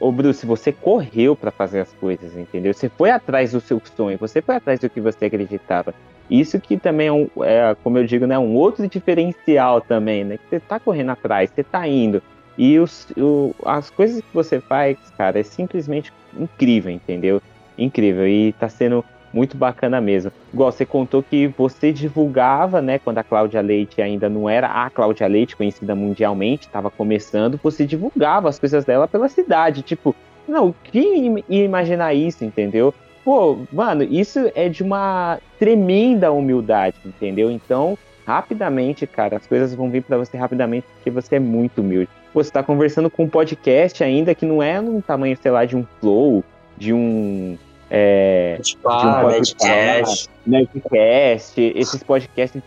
o Bruce, você correu pra fazer as coisas, entendeu? Você foi atrás do seu sonho, você foi atrás do que você acreditava. Isso que também é, um, é, como eu digo, né, um outro diferencial também, né? Que você tá correndo atrás, você tá indo. E os, o, as coisas que você faz, cara, é simplesmente incrível, entendeu? Incrível. E tá sendo muito bacana mesmo. Igual você contou que você divulgava, né, quando a Cláudia Leite ainda não era a Cláudia Leite, conhecida mundialmente, estava começando, você divulgava as coisas dela pela cidade. Tipo, não, quem ia imaginar isso, entendeu? Pô, mano, isso é de uma tremenda humildade, entendeu? Então, rapidamente, cara, as coisas vão vir para você rapidamente porque você é muito humilde. Pô, você tá conversando com um podcast ainda que não é num tamanho, sei lá, de um flow, de um. É, Tipo, um ah, podcast. Nerdcast. Esses podcasts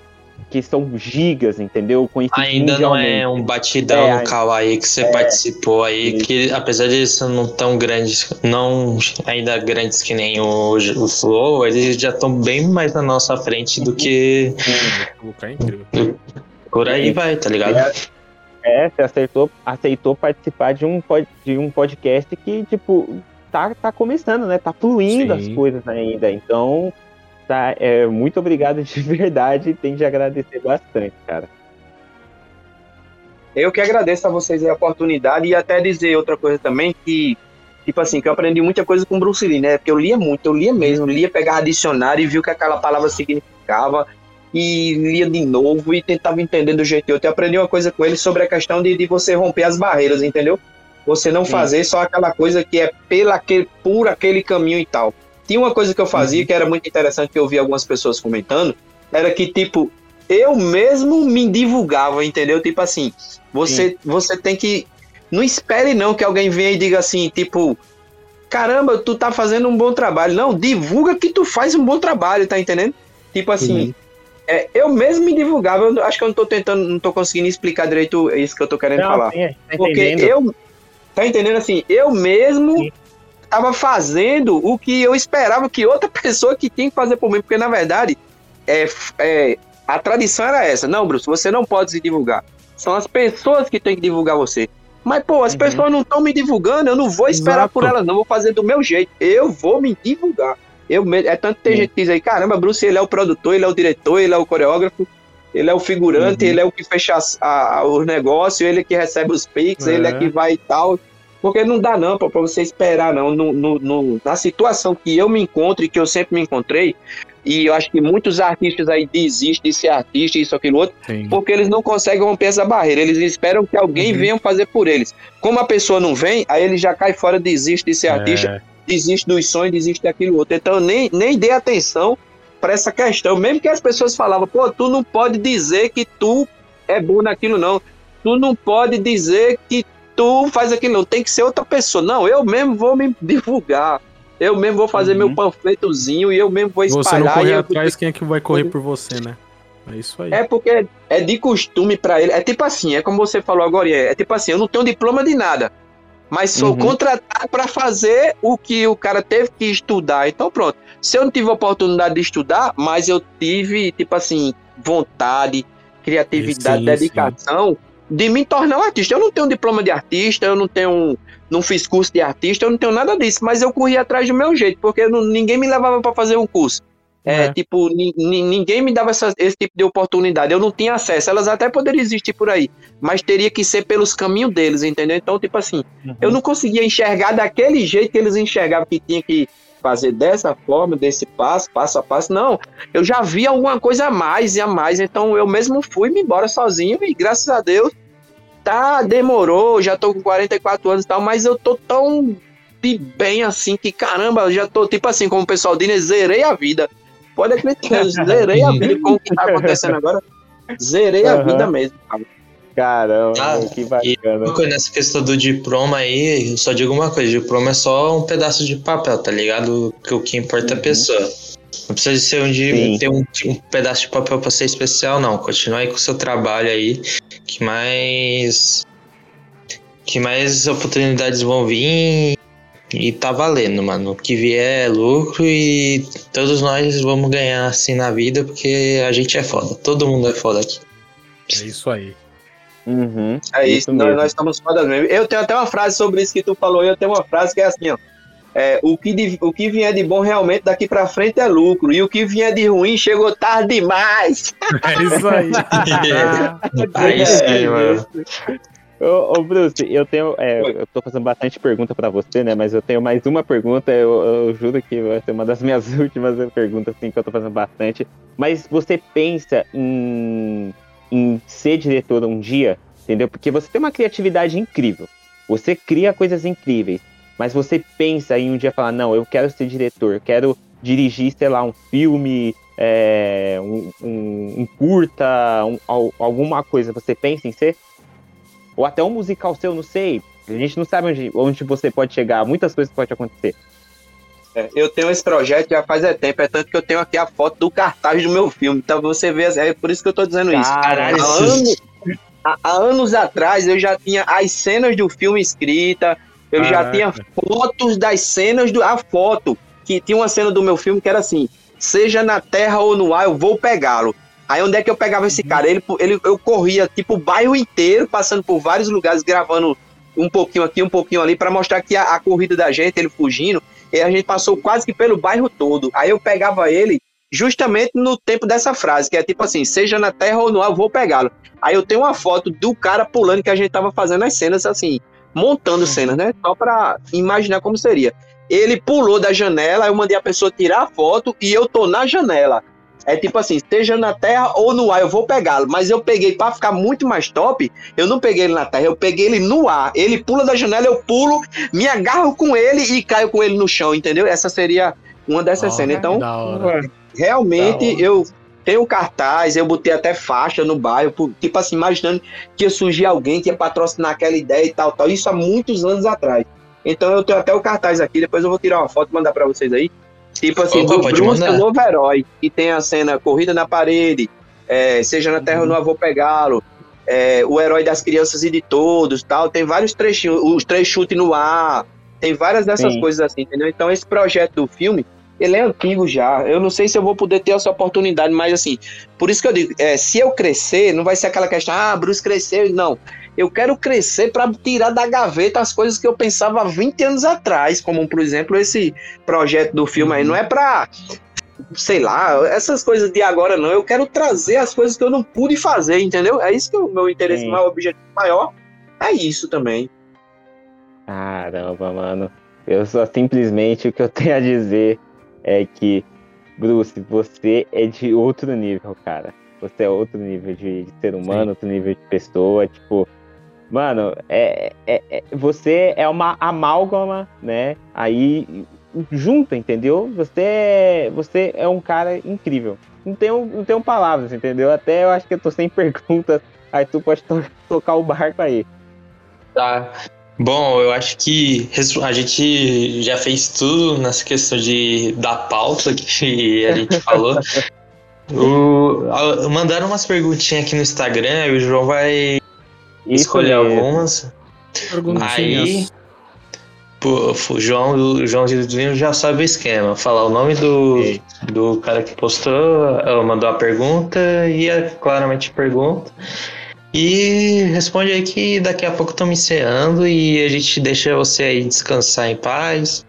que são gigas, entendeu? Conhecidos Ainda não é um batidão É, no Kawaii que você participou aí, que apesar de eles não tão grandes, não ainda grandes que nem o, o Flow, eles já estão bem mais na nossa frente do que é por aí vai, tá ligado? É, você aceitou, aceitou participar de um, pod- de um podcast que, tipo, tá, tá começando, né? Tá fluindo Sim. as coisas ainda. Então, tá, é, muito obrigado de <laughs> verdade. Tem de agradecer bastante, cara. Eu que agradeço a vocês a oportunidade e até dizer outra coisa também que, tipo assim, que eu aprendi muita coisa com Bruce Lee, né? Porque eu lia muito, eu lia mesmo, lia, pegava dicionário e viu o que aquela palavra significava e lia de novo e tentava entender do jeito outro. Eu aprendi uma coisa com ele sobre a questão de, de você romper as barreiras, entendeu? Você não Sim. fazer só aquela coisa que é pela aquele, por aquele caminho e tal. Tinha uma coisa que eu fazia que era muito interessante, que eu vi algumas pessoas comentando, era que, tipo, eu mesmo me divulgava, entendeu? Tipo assim, você, você tem que. Não espere não que alguém venha e diga assim, tipo, caramba, tu tá fazendo um bom trabalho. Não, divulga que tu faz um bom trabalho, tá entendendo? Tipo assim, é, eu mesmo me divulgava, eu acho que eu não tô tentando, não tô conseguindo explicar direito isso que eu tô querendo falar. sim, gente tá Porque eu. Tá entendendo assim? Eu mesmo Sim. tava fazendo o que eu esperava que outra <laughs> pessoa que tinha que fazer por mim. Porque, na verdade, é, é, a tradição era essa. Não, Bruce, você não pode se divulgar. São as pessoas que têm que divulgar você. Mas, pô, as Uhum. pessoas não estão me divulgando, eu não vou esperar Exato. por elas, não. Vou fazer do meu jeito. Eu vou me divulgar. Eu, é tanto que tem Sim. gente que diz aí, caramba, Bruce, ele é o produtor, ele é o diretor, ele é o coreógrafo, ele é o figurante, Uhum. ele é o que fecha as- a- os negócios, ele é que recebe os pics, É. ele é que vai e tal. Porque não dá não, pô, pra você esperar, não. No, no- no- na situação que eu me encontro e que eu sempre me encontrei, e eu acho que muitos artistas aí desistem de ser artista, isso, aquilo, outro, Sim. porque eles não conseguem romper essa barreira. Eles esperam que alguém Uhum. venha fazer por eles. Como a pessoa não vem, aí ele já cai fora, desiste de ser artista, É, desiste dos sonhos, desiste daquilo outro. Então eu nem, nem dei atenção para essa questão. Mesmo que as pessoas falavam, pô, tu não pode dizer que tu é bom naquilo, não. Tu não pode dizer que tu faz aquilo, não. Tem que ser outra pessoa. Não, eu mesmo vou me divulgar. Eu mesmo vou fazer Uhum. meu panfletozinho e eu mesmo vou você não espalhar. correr atrás, quem é que vai correr por você, né? É isso aí. é porque é de costume pra ele. É tipo assim, é como você falou agora, é, é tipo assim, eu não tenho diploma de nada, mas sou Uhum. contratado pra fazer o que o cara teve que estudar. Então pronto. Se eu não tive oportunidade de estudar, mas eu tive tipo assim, vontade, criatividade, Sim, dedicação de me tornar um artista. Eu não tenho diploma de artista, eu não tenho não fiz curso de artista, eu não tenho nada disso, mas eu corri atrás do meu jeito, porque não- ninguém me levava pra fazer um curso. É, É. tipo, ni- ni- ninguém me dava essa- esse tipo de oportunidade. Eu não tinha acesso. Elas até poderiam existir por aí, mas teria que ser pelos caminhos deles, entendeu? Então, tipo assim, eu não conseguia enxergar daquele jeito que eles enxergavam que tinha que fazer dessa forma, desse passo, passo a passo. Não, eu já vi alguma coisa a mais e a mais. Então, eu mesmo fui me embora sozinho e graças a Deus, tá, demorou. Já tô com 44 anos e tal, mas eu tô tão de bem assim que caramba, eu já tô tipo assim, como o pessoal diz, né, zerei a vida. Pode acreditar, <laughs> zerei a vida com o que tá acontecendo agora. Zerei a Aham. vida mesmo. cara. Caramba, Ah, que bacana. Coisa, Nessa questão do diploma aí, eu só digo uma coisa: diploma é só um pedaço de papel, tá ligado? Que o que importa é a Uhum. pessoa. Não precisa de ser um, de, ter um, um pedaço de papel pra ser especial, não. Continua aí com o seu trabalho aí, que mais. Que mais oportunidades vão vir e tá valendo, mano. O que vier é lucro e todos nós vamos ganhar assim na vida, porque a gente é foda. Todo mundo é foda aqui. É isso aí. Uhum. É isso, Isso nós, mesmo. nós estamos fodas mesmo. Eu tenho até uma frase sobre isso que tu falou, eu tenho uma frase que é assim, ó. É, o, que de- o que vier de bom realmente daqui pra frente é lucro. E o que vier de ruim chegou tarde demais. É isso aí. <laughs> Aí sim, mano. Ô, ô, Bruce, eu tenho. é, eu tô fazendo bastante pergunta pra você, né? Mas eu tenho mais uma pergunta. Eu, eu juro que vai ser uma das minhas <laughs> últimas perguntas, assim, que eu tô fazendo bastante. Mas você pensa em, em ser diretor um dia, entendeu? Porque você tem uma criatividade incrível. Você cria coisas incríveis. Mas você pensa em um dia falar, não, eu quero ser diretor, quero dirigir, sei lá, um filme, é, um, um- um curta, um- al- alguma coisa. Você pensa em ser? Ou até um musical seu, não sei. A gente não sabe onde, onde você pode chegar, muitas coisas podem acontecer. É, eu tenho esse projeto já faz é tempo, é tanto que eu tenho aqui a foto do cartaz do meu filme. Então você vê, é por isso que eu tô dizendo isso. Caralho, Há anos, há- há anos atrás eu já tinha as cenas do filme escrita, eu já Caraca. tinha fotos das cenas do a foto que tinha uma cena do meu filme que era assim: seja na terra ou no ar, eu vou pegá-lo. Aí onde é que eu pegava esse cara? Ele, ele eu corria tipo o bairro inteiro, passando por vários lugares, gravando um pouquinho aqui, um pouquinho ali, para mostrar que a, a corrida da gente, ele fugindo, e a gente passou quase que pelo bairro todo. Aí eu pegava ele justamente no tempo dessa frase, que é tipo assim, seja na terra ou no ar, eu vou pegá-lo. Aí eu tenho uma foto do cara pulando que a gente tava fazendo as cenas assim, montando cenas, né? Só pra imaginar como seria. Ele pulou da janela, eu mandei a pessoa tirar a foto e eu tô na janela. É tipo assim, seja na terra ou no ar, eu vou pegá-lo. Mas eu peguei pra ficar muito mais top, eu não peguei ele na terra, eu peguei ele no ar. Ele pula da janela, eu pulo, me agarro com ele e caio com ele no chão, entendeu? Essa seria uma dessas Ó, cenas. Então, realmente eu tenho cartaz, eu botei até faixa no bairro, tipo assim, imaginando que ia surgir alguém que ia patrocinar aquela ideia e tal, tal. Isso há muitos anos atrás. Então eu tenho até o cartaz aqui, depois eu vou tirar uma foto e mandar pra vocês aí. Tipo assim, Opa, do mandar. o novo herói, que tem a cena Corrida na Parede, é, Seja na Terra ou no Ar, Vou Pegá-lo, é, O Herói das Crianças e de Todos, tal. Tem vários trechinhos, os três chutes no ar, tem várias dessas Sim. coisas assim, entendeu? Então esse projeto do filme, ele é antigo já. Eu não sei se eu vou poder ter essa oportunidade, mas assim, por isso que eu digo, é, se eu crescer, não vai ser aquela questão, ah, Bruce cresceu. Não. Eu quero crescer para tirar da gaveta as coisas que eu pensava há 20 anos atrás, como por exemplo esse projeto do filme aí. Não é pra, sei lá, essas coisas de agora não. Eu quero trazer as coisas que eu não pude fazer, entendeu? É isso que é o meu interesse, Sim. meu objetivo maior. É isso também. Caramba, mano. Eu só simplesmente o que eu tenho a dizer é que, Bruce, você é de outro nível, cara. Você é outro nível de, de ser humano, outro nível de pessoa. Tipo, mano, é, é- é- você é uma amálgama, né? Aí junta, entendeu? Você é, você é um cara incrível. Não tenho, não tenho palavras, entendeu? Até eu acho que eu tô sem <laughs> perguntas. Aí tu pode to- tocar o barco aí. Tá. Bom, eu acho que a gente já fez tudo nessa questão de da pauta que a gente falou. <laughs> O- mandaram umas perguntinhas aqui no Instagram, e o João vai escolher algumas. Aí, pô, o João, o João Gilzinho já sabe o esquema. Falar o nome do, do cara que postou, ela mandou a pergunta e é claramente pergunta. E responde aí que daqui a pouco estão me encerrando e a gente deixa você aí descansar em paz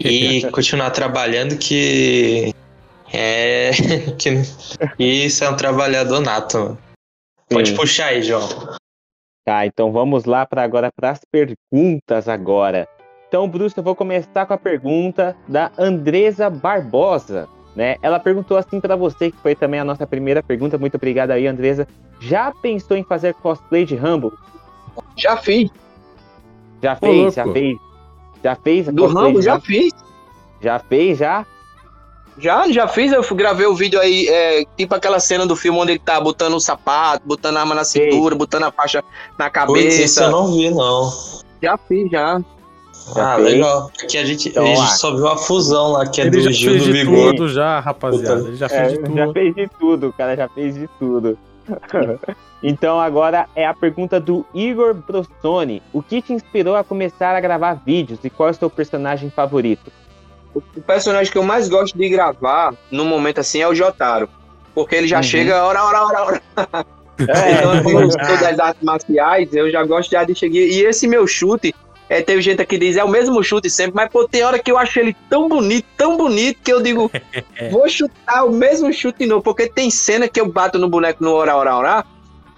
e <laughs> continuar trabalhando que é <laughs> que isso é um trabalhador nato. mano. Pode Sim. puxar aí, João. Tá, então vamos lá para agora para as perguntas agora. Então, Bruce, eu vou começar com a pergunta da Andresa Barbosa, né? Ela perguntou assim para você, que foi também a nossa primeira pergunta. Muito obrigado aí, Andresa. Já pensou em fazer cosplay de Rambo? Já fiz. Já Ô, fez, já fez. Já fez Do cosplay Rambo, já Rambo? fiz. Já fez, já? Já, já fiz, eu gravei o vídeo aí, é, tipo aquela cena do filme onde ele tá botando o sapato, botando a arma na cintura, botando a faixa na Putz, isso eu cabeça. não vi, não. Já fiz, já. Já ah, legal. Porque a gente, Então, a gente só viu a fusão lá, que é Ele do Gil do Vigor. tudo já, rapaziada. Ele já fez É, de tudo. já fez de tudo, cara já fez de tudo. <laughs> então agora é a pergunta do Igor Brostoni. O que te inspirou a começar a gravar vídeos e qual é o seu personagem favorito? O personagem que eu mais gosto de gravar no momento assim é o Jotaro. Porque ele já Uhum. chega, hora, hora, hora, hora. <laughs> É, Então, como eu sou das artes marciais, eu já gosto já de chegar. E esse meu chute, é, teve gente que diz, é o mesmo chute sempre, mas pô, tem hora que eu acho ele tão bonito, tão bonito, que eu digo, <laughs> vou chutar o mesmo chute de novo. Porque tem cena que eu bato no boneco no hora, hora, hora,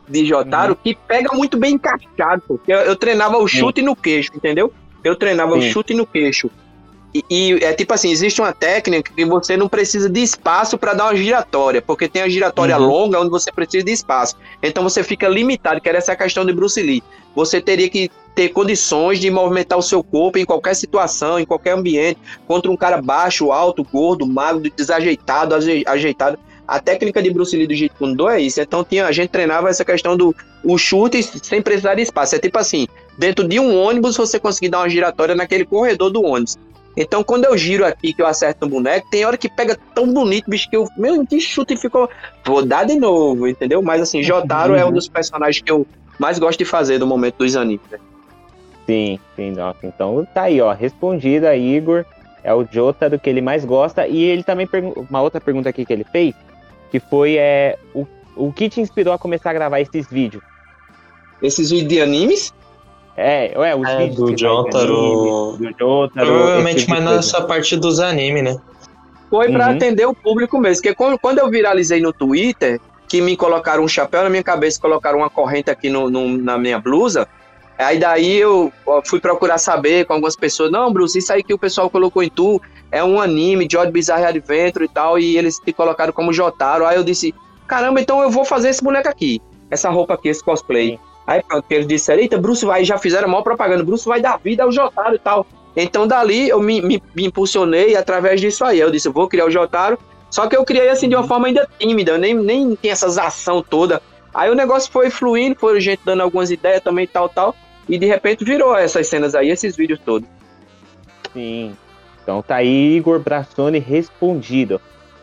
de Jotaro, que pega muito bem encaixado. Porque eu, eu treinava o chute no queixo, entendeu? Eu treinava o Sim. chute no queixo. E, e é tipo assim, existe uma técnica que você não precisa de espaço para dar uma giratória, porque tem a giratória Uhum. longa onde você precisa de espaço. Então você fica limitado, que era essa questão de Bruce Lee. Você teria que ter condições de movimentar o seu corpo em qualquer situação, em qualquer ambiente, contra um cara baixo, alto, gordo, magro, desajeitado, aje- ajeitado. A técnica de Bruce Lee do Jeet Kune Do é isso. Então tinha, a gente treinava essa questão do o chute sem precisar de espaço. É tipo assim, dentro de um ônibus você conseguir dar uma giratória naquele corredor do ônibus. Então, quando eu giro aqui, que eu acerto no boneco, tem hora que pega tão bonito, bicho, que eu. Meu, que chute ficou. Vou dar de novo, entendeu? Mas assim, Jotaro é um dos personagens que eu mais gosto de fazer no momento dos animes. né? Sim, sim, nossa. Então tá aí, ó. Respondida, Igor. É o Jotaro que ele mais gosta. E ele também perguntou. Uma outra pergunta aqui que ele fez, que foi é, o, o que te inspirou a começar a gravar esses vídeos? Esses vídeos de animes, É, ué, os É, vídeos do de Jotaro. anime, do Jotaro. Provavelmente tipo de mais nessa parte dos animes, né? foi pra Uhum. atender o público mesmo. Porque quando, quando eu viralizei no Twitter, que me colocaram um chapéu na minha cabeça, colocaram uma corrente aqui no, no- na minha blusa. Aí daí eu fui procurar saber com algumas pessoas, não, Bruce, isso aí que o pessoal colocou em tu é um anime, Joy Bizarre Adventure e tal, e eles te colocaram como Jotaro. Aí eu disse, caramba, então eu vou fazer esse boneco aqui, essa roupa aqui, esse cosplay. Aí pronto, eles disseram, eita, Bruce vai, já fizeram a maior propaganda, Bruce vai dar vida ao Jotaro e tal. Então dali eu me, me, me impulsionei através disso aí. Eu disse, eu vou criar o Jotaro. Só que eu criei assim de uma forma ainda tímida, eu nem, nem tem essas ação toda. Aí o negócio foi fluindo, foi gente dando algumas ideias também, tal, tal. E de repente virou essas cenas aí, esses vídeos todos. Sim. Então tá aí, Igor Brassoni respondido.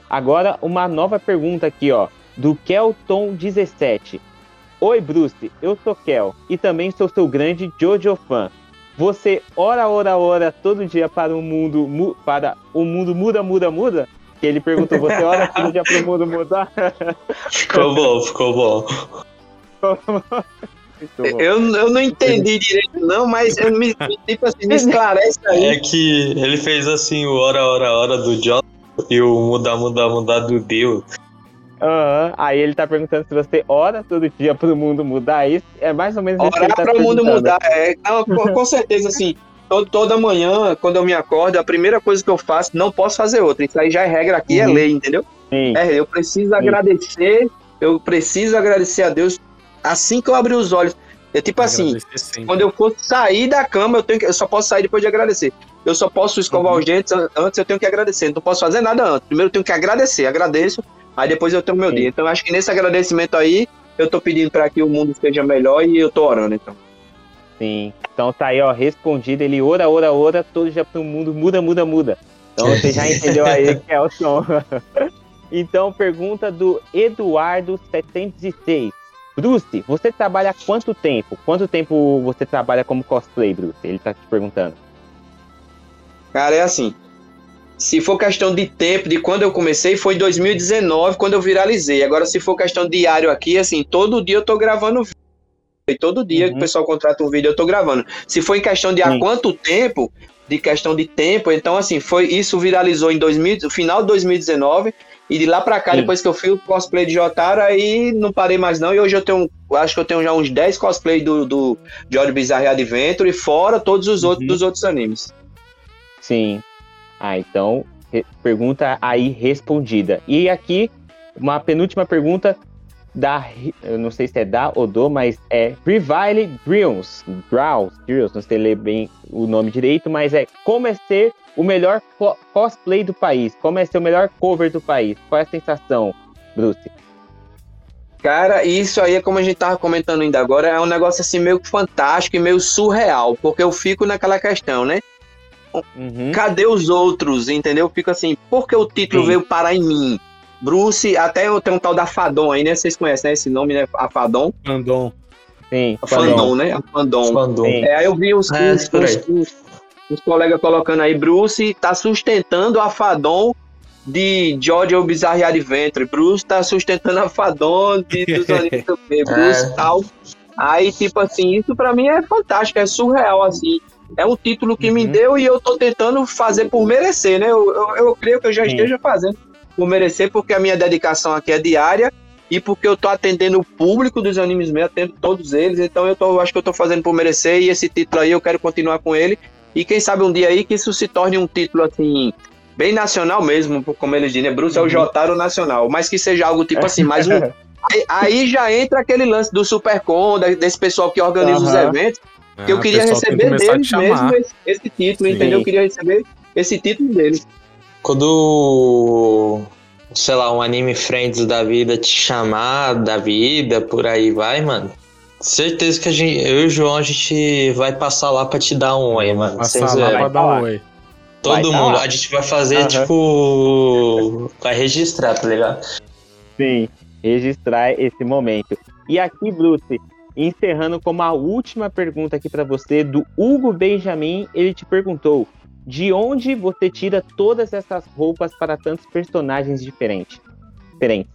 Agora, uma nova pergunta aqui, ó. Do Kelton17. Oi, Bruce, eu sou Kel e também sou seu grande Jojo fã. você ora, ora, ora todo dia para o mundo, mu- para o mundo muda, muda, muda? Que ele perguntou, você ora todo dia para o mundo mudar? <laughs> Ficou bom, ficou bom. Eu, eu não entendi direito, não, mas eu me, tipo assim, me esclarece aí. É que ele fez assim o hora, hora, hora do John e o mudar, mudar, mudar do Deus. Aham, Aí ele tá perguntando se você ora todo dia para o mundo mudar. Isso é mais ou menos isso que ele Orar tá para o mundo mudar. É, não, com, com certeza, assim, to- toda manhã, quando eu me acordo, a primeira coisa que eu faço, não posso fazer outra. Isso aí já é regra aqui, é Uhum. lei, entendeu? Sim. É, eu preciso agradecer, eu preciso agradecer a Deus assim que eu abrir os olhos. É tipo assim, sempre. quando eu for sair da cama, eu, tenho que, eu só posso sair depois de agradecer. Eu só posso escovar Uhum. os dentes an- antes, eu tenho que agradecer. Não posso fazer nada antes. Primeiro eu tenho que agradecer, agradeço, aí depois eu tenho meu Sim. dia. Então acho que nesse agradecimento aí, eu tô pedindo para que o mundo esteja melhor e eu tô orando, então. Sim. Então tá aí, ó, respondido. Ele ora, ora, ora, todo dia pro mundo muda, muda, muda. Então você já <laughs> entendeu aí que é o som. <laughs> então, pergunta do Eduardo706. Bruce, você trabalha há quanto tempo? Quanto tempo você trabalha como cosplay, Bruce? Ele tá te perguntando. Cara, é assim. Se for questão de tempo, de quando eu comecei, foi em 2019, quando eu viralizei. Agora, se for questão diário aqui, assim, todo dia eu tô gravando vídeo. E todo dia que Uhum. o pessoal contrata um vídeo, eu tô gravando. Se for em questão de há Sim. quanto tempo, de questão de tempo, então, assim, foi isso viralizou em 2000, no final de 2019. E de lá pra cá, Sim. depois que eu fiz o cosplay de Jotaro, aí não parei mais não. E hoje eu tenho, acho que eu tenho já uns 10 cosplays do, do Jory Bizarre Adventure, fora todos os outros Uhum. dos outros animes. Sim. Ah, então, pergunta aí respondida. E aqui, uma penúltima pergunta da. Eu não sei se é da ou do, mas é Rivale Drills. Draws, Drills, não sei ler bem o nome direito, mas é como é ser o melhor co- cosplay do país? Como é ser o melhor cover do país? Qual é a sensação, Bruce? Cara, isso aí é como a gente tava comentando ainda agora, é um negócio assim meio fantástico e meio surreal, porque eu fico naquela questão, né? Uhum. Cadê os outros, entendeu? Eu fico assim, por que o título Sim. veio parar em mim? Bruce, até eu tenho um tal da Fadon aí, né? Vocês conhecem né? esse nome, né? A Fadon. Fandom. Sim, A Fandom, né? A Fandom. É, aí eu vi os, É, os, os- os- colegas colocando aí, Bruce tá sustentando a Fadon de George Bizarre Adventure. Bruce tá sustentando a Fadon de, dos <laughs> do quê? Bruce É. tal. Aí, tipo assim, isso pra mim é fantástico, é surreal, assim. É um título que me Uhum. deu e eu tô tentando fazer por merecer, né? Eu, eu, eu creio que eu já Sim. esteja fazendo por merecer, porque a minha dedicação aqui é diária e porque eu tô atendendo o público dos animes meus, atendo todos eles, então eu, tô, acho que eu tô fazendo por merecer e esse título aí eu quero continuar com ele. E quem sabe um dia aí que isso se torne um título assim, bem nacional mesmo, como eles dizem, né? Bruce é o Jotaro nacional, mas que seja algo tipo assim, mais um. <laughs> Aí, aí já entra aquele lance do Supercon, desse pessoal que organiza os Aham. Eventos, que eu Ah, queria receber deles mesmo esse, esse título, Sim. entendeu? Eu queria receber esse título deles. Quando, sei lá, um anime friends da vida te chamar da vida, por aí vai, mano. Certeza que a gente, eu e o João, a gente vai passar lá pra te dar um oi, mano. Passar lá pra dar um oi. Todo Vai mundo. A gente vai fazer, Aham. tipo. Vai registrar, tá ligado? Sim, registrar esse momento. E aqui, Bruce, encerrando como a última pergunta aqui para você, do Hugo Benjamin, ele te perguntou: de onde você tira todas essas roupas para tantos personagens diferentes? Diferentes.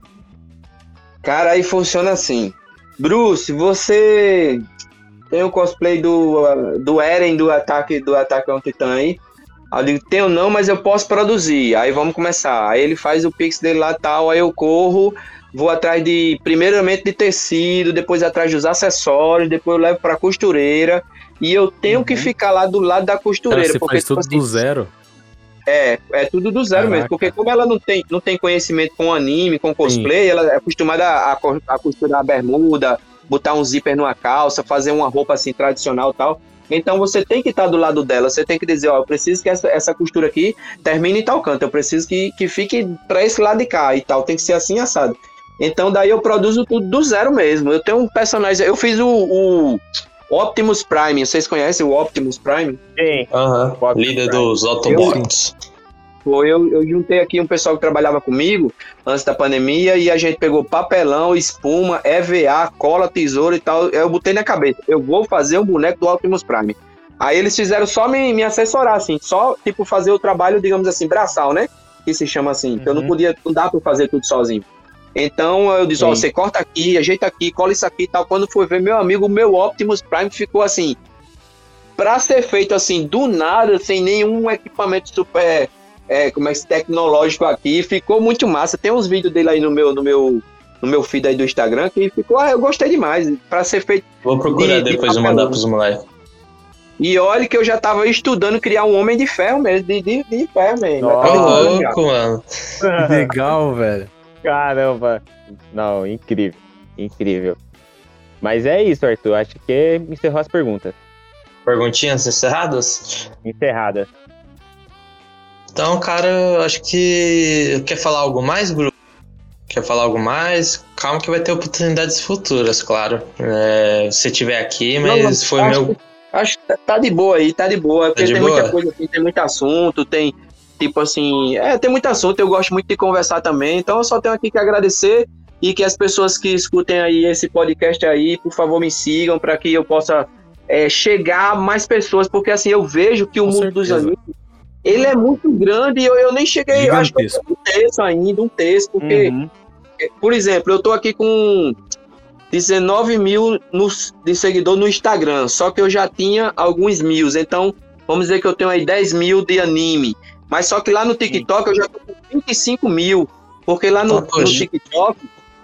Cara, aí funciona assim. Bruce, você tem o cosplay do, do Eren do ataque do ataque ao Titã aí? Aí eu digo, tenho não, mas eu posso produzir. Aí vamos começar. Aí ele faz o pix dele lá tal, aí eu corro, vou atrás de, primeiramente de tecido, depois atrás dos acessórios, depois eu levo pra costureira. E eu tenho que Uhum. ficar lá do lado da Cara, costureira. você porque, faz tipo tudo do assim, zero. é, é tudo do zero Caraca. mesmo. Porque como ela não tem, não tem conhecimento com anime, com cosplay, ela é acostumada a, a costurar a bermuda, botar um zíper numa calça, fazer uma roupa assim tradicional e tal. Então você tem que estar do lado dela, você tem que dizer, ó, eu preciso que essa, essa costura aqui termine em tal canto, eu preciso que, que fique pra esse lado de cá e tal, tem que ser assim assado. Então daí eu produzo tudo do zero mesmo. Eu tenho um personagem, eu fiz o, o Optimus Prime, vocês conhecem o Optimus Prime? Sim. Aham. Líder comprar. dos Autobots. Foi, eu, eu juntei aqui um pessoal que trabalhava comigo antes da pandemia e a gente pegou papelão, espuma, EVA, cola, tesoura e tal. Eu botei na cabeça, eu vou fazer um boneco do Optimus Prime. Aí eles fizeram só me, me assessorar, assim, só, tipo, fazer o trabalho, digamos assim, braçal, né? Que se chama assim, que eu não Uhum. podia, não dá pra fazer tudo sozinho. Então eu disse, ó, Sim. você corta aqui, ajeita aqui, cola isso aqui e tal. Quando foi ver meu amigo, o meu Optimus Prime ficou assim, pra ser feito assim, do nada, sem nenhum equipamento super, é, como é que tecnológico aqui, ficou muito massa. Tem uns vídeos dele aí no meu, no meu, no meu feed aí do Instagram que ficou, ah, eu gostei demais. Pra ser feito Vou procurar De- de depois e papelão. mandar pros moleques. E olha que eu já tava estudando criar um homem de ferro mesmo, de, de, de ferro mesmo. Já. louco, mano. Legal, velho. Caramba. Não, incrível. Incrível. Mas é isso, Arthur. Acho que encerrou as perguntas. Perguntinhas encerradas? Encerrada. Então, cara, eu acho que. Quer falar algo mais, Bruno? Quer falar algo mais? Calma que vai ter oportunidades futuras, claro. É, se tiver aqui, mas Não, foi acho meu. que- Acho que tá- tá de boa aí, tá de boa. Porque de tem boa? muita coisa assim, tem muito assunto, tem, tipo assim, é, tem muito assunto, eu gosto muito de conversar também. Então eu só tenho aqui que agradecer e que as pessoas que escutem aí esse podcast aí, por favor, me sigam para que eu possa é, chegar a mais pessoas, porque assim, eu vejo que o Com mundo dos certeza. animes, ele é muito grande e eu, eu nem cheguei, eu acho que eu um terço ainda, um terço, porque Uhum. por exemplo, eu tô aqui com 19 mil nos- de seguidor no Instagram, só que eu já tinha alguns mil, então vamos dizer que eu tenho aí 10 mil de anime, mas só que lá no TikTok eu já tô com 25 mil, porque lá no, no TikTok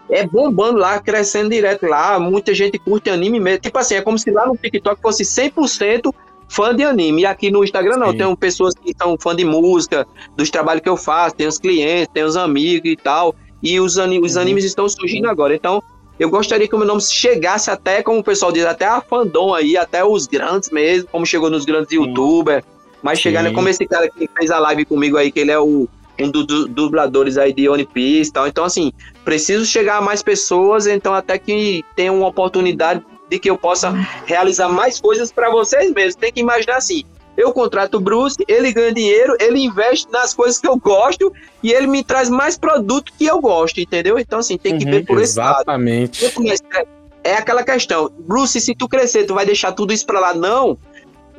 é bombando lá, crescendo direto lá, muita gente curte anime mesmo, tipo assim, é como se lá no TikTok fosse 100% fã de anime, e aqui no Instagram não, Sim. tem pessoas que são fã de música, dos trabalhos que eu faço, tem os clientes, tem os amigos e tal, e os, os Uhum. animes estão surgindo agora. Então, eu gostaria que o meu nome chegasse até, como o pessoal diz, até a fandom aí, até os grandes mesmo, como chegou nos grandes youtubers. Mas chegar, né, Sim. como esse cara que fez a live comigo aí, que ele é o, um dos du- dubladores aí de One Piece e tal. Então, assim, preciso chegar a mais pessoas, então até que tenha uma oportunidade de que eu possa realizar mais coisas para vocês mesmos. Tem que imaginar assim, eu contrato o Bruce, ele ganha dinheiro, ele investe nas coisas que eu gosto e ele me traz mais produto que eu gosto, entendeu? Então, assim, tem que Uhum, ver por esse lado. Exatamente. É aquela questão, Bruce, se tu crescer, tu vai deixar tudo isso pra lá? Não.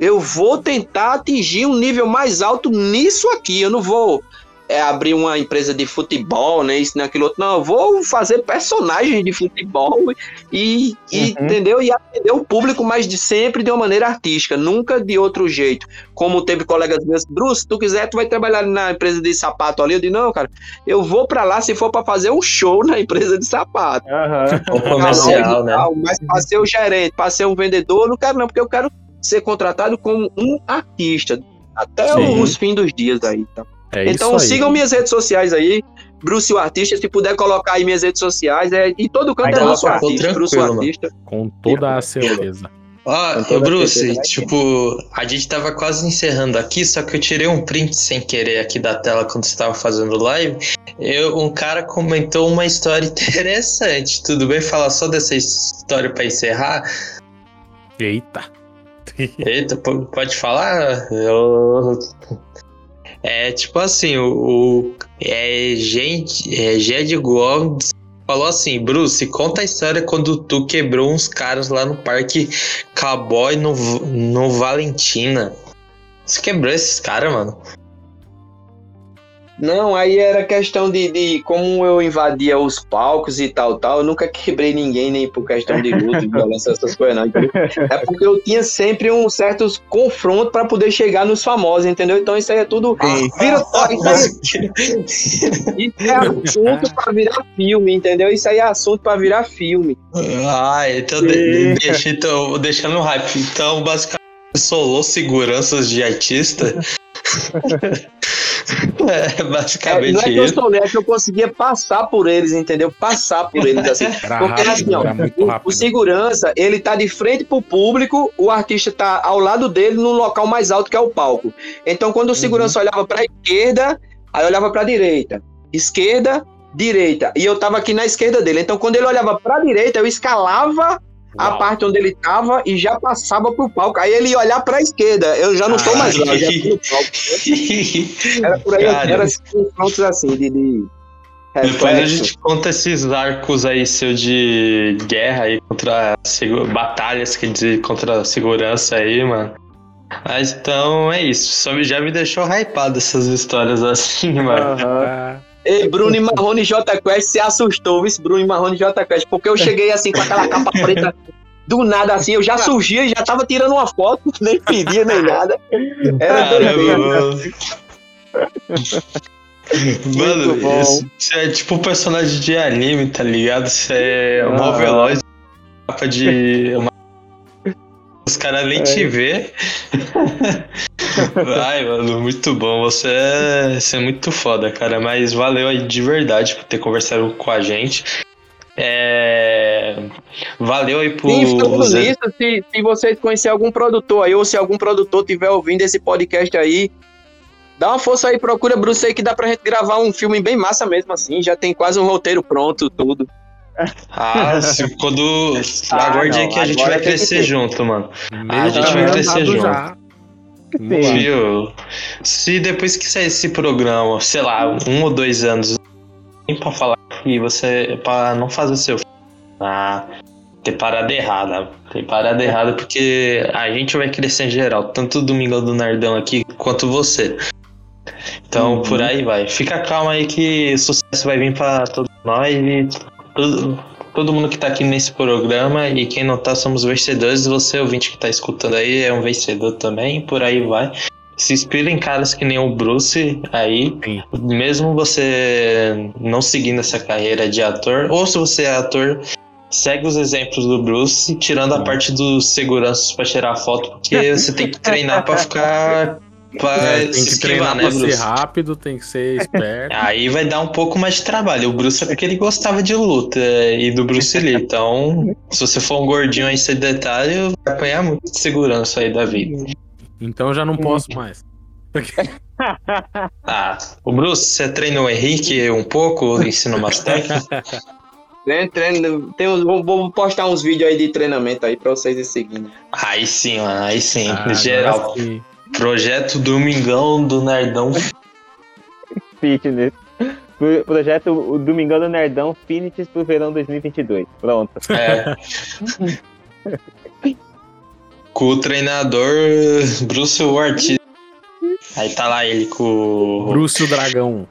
Eu vou tentar atingir um nível mais alto nisso aqui. Eu não vou é, abrir uma empresa de futebol, né? Isso, naquilo outro. Não, eu vou fazer personagens de futebol e, e Uhum. entendeu? E atender o público, mas de sempre de uma maneira artística, nunca de outro jeito. Como teve colegas meus, Bruce, se tu quiser, tu vai trabalhar na empresa de sapato ali. Eu disse, não, cara, eu vou pra lá se for pra fazer um show na empresa de sapato. Aham. O comercial, né? Mas para ser o gerente, para ser um vendedor, eu não quero não, porque eu quero ser contratado como um artista. Até Sim. os fins dos dias aí. Tá? É então isso aí. sigam minhas redes sociais aí. Bruce o Artista, se puder colocar aí minhas redes sociais, é, e todo canto é Bruce o colocar, Artista, Bruce o. Artista. Com toda a certeza. Ó, Bruce, tipo, a gente tava quase encerrando aqui, só que eu tirei um print sem querer aqui da tela quando você tava fazendo live. Eu, um cara comentou uma história <laughs> interessante. Tudo bem falar só dessa história pra encerrar? Eita. Eita, po- pode falar? Eu... É tipo assim, o, o é, gente, é, Jed Gomes falou assim, Bruce, conta a história quando tu quebrou uns caras lá no parque Cowboy no, no Valentina. Você quebrou esses caras, mano? Não, aí era questão de, de como eu invadia os palcos e tal, tal. Eu nunca quebrei ninguém, nem por questão de luta, de violência, essas coisas, não. entendeu? É porque eu tinha sempre um certo confronto para poder chegar nos famosos, entendeu? Então isso aí é tudo. Vira, isso, aí, isso é assunto para virar filme, entendeu? Isso aí é assunto para virar filme. Ah, então de- deixa, então, deixando no hype. Então, basicamente, solou seguranças de artista. <laughs> <laughs> é É, basicamente não é que eu isso. sou é que eu conseguia passar por eles, entendeu? Passar por eles assim. <laughs> Era Porque rápido, assim, ó, O, o segurança, ele tá de frente pro público, o artista tá ao lado dele no local mais alto que é o palco. Então, quando o segurança olhava pra esquerda, aí olhava pra direita. Esquerda, direita. E eu tava aqui na esquerda dele. Então, quando ele olhava pra direita, eu escalava a Uau. parte onde ele tava e já passava pro palco. Aí ele ia olhar pra esquerda. Eu já não tô mais lá, já tô no palco. <laughs> Era por aí, Cara. era esses confrontos assim, de. de Depois a gente conta esses arcos aí seu de guerra aí contra batalhas, quer dizer, contra a segurança aí, mano. Mas então é isso. Só me- já me deixou hypado essas histórias assim, mano. Aham. Ei, Bruno e Marrone J Quest se assustou, viu? Bruno e Marrone J Quest, porque eu <laughs> cheguei assim com aquela capa preta. Do nada, assim, eu já surgia e já tava tirando uma foto, <laughs> nem pedia nem nada. Era doideira. Mano, isso, isso é tipo um personagem de anime, tá ligado? Isso é uma Ah. veloz, capa de. <laughs> uma- Os caras nem te vê. Ai, mano, muito bom. Você é, você é muito foda, cara. Mas valeu aí de verdade por ter conversado com a gente. É, Valeu aí por. Sim, você- nisso, se, se vocês conhecerem algum produtor aí, ou se algum produtor tiver ouvindo esse podcast aí, dá uma força aí, procura Bruce aí que dá pra gente gravar um filme bem massa mesmo assim. Já tem quase um roteiro pronto, tudo. Ah, se, quando. Ah, Aguarde aí que a gente vai que crescer junto, mano. meio a gente vai crescer junto. já. Viu? Se depois que sair esse programa, sei lá, um ou dois anos, nem pra falar que você. pra não fazer seu. Ah, tem parada errada. Tem parada errada porque a gente vai crescer em geral, tanto o Domingão do Nardão aqui quanto você. Então Uhum. por aí vai. Fica calma aí que o sucesso vai vir pra todos nós e todo, todo mundo que tá aqui nesse programa e quem não tá somos vencedores. Você, ouvinte que tá escutando aí, é um vencedor também, por aí vai. Se inspira em caras que nem o Bruce aí, Sim. mesmo você não seguindo essa carreira de ator, ou se você é ator, segue os exemplos do Bruce, tirando a parte dos seguranças pra tirar foto, porque você tem que treinar pra ficar. <laughs> É, tem que esquivar, treinar né, pra ser Bruce? rápido, tem que ser esperto. <laughs> Aí vai dar um pouco mais de trabalho. O Bruce é porque ele gostava de luta é, e do Bruce Lee. Então, <laughs> se você for um gordinho aí sedentário, vai apanhar muito de segurança aí da vida. Então já não posso mais. <laughs> Ah, o Bruce, você treina o Henrique um pouco, ensina umas técnicas? Treino, treino, tem uns, vou, vou postar uns vídeos aí de treinamento aí pra vocês ir seguindo. Aí sim, mano, aí sim. Ah, geral. sim. Projeto Domingão do Nerdão. Fitness. Pro- Projeto o Domingão do Nerdão Fitness pro verão 2022. Pronto. É. com o treinador Bruce Ortiz. Aí tá lá ele com o. Bruce o Dragão.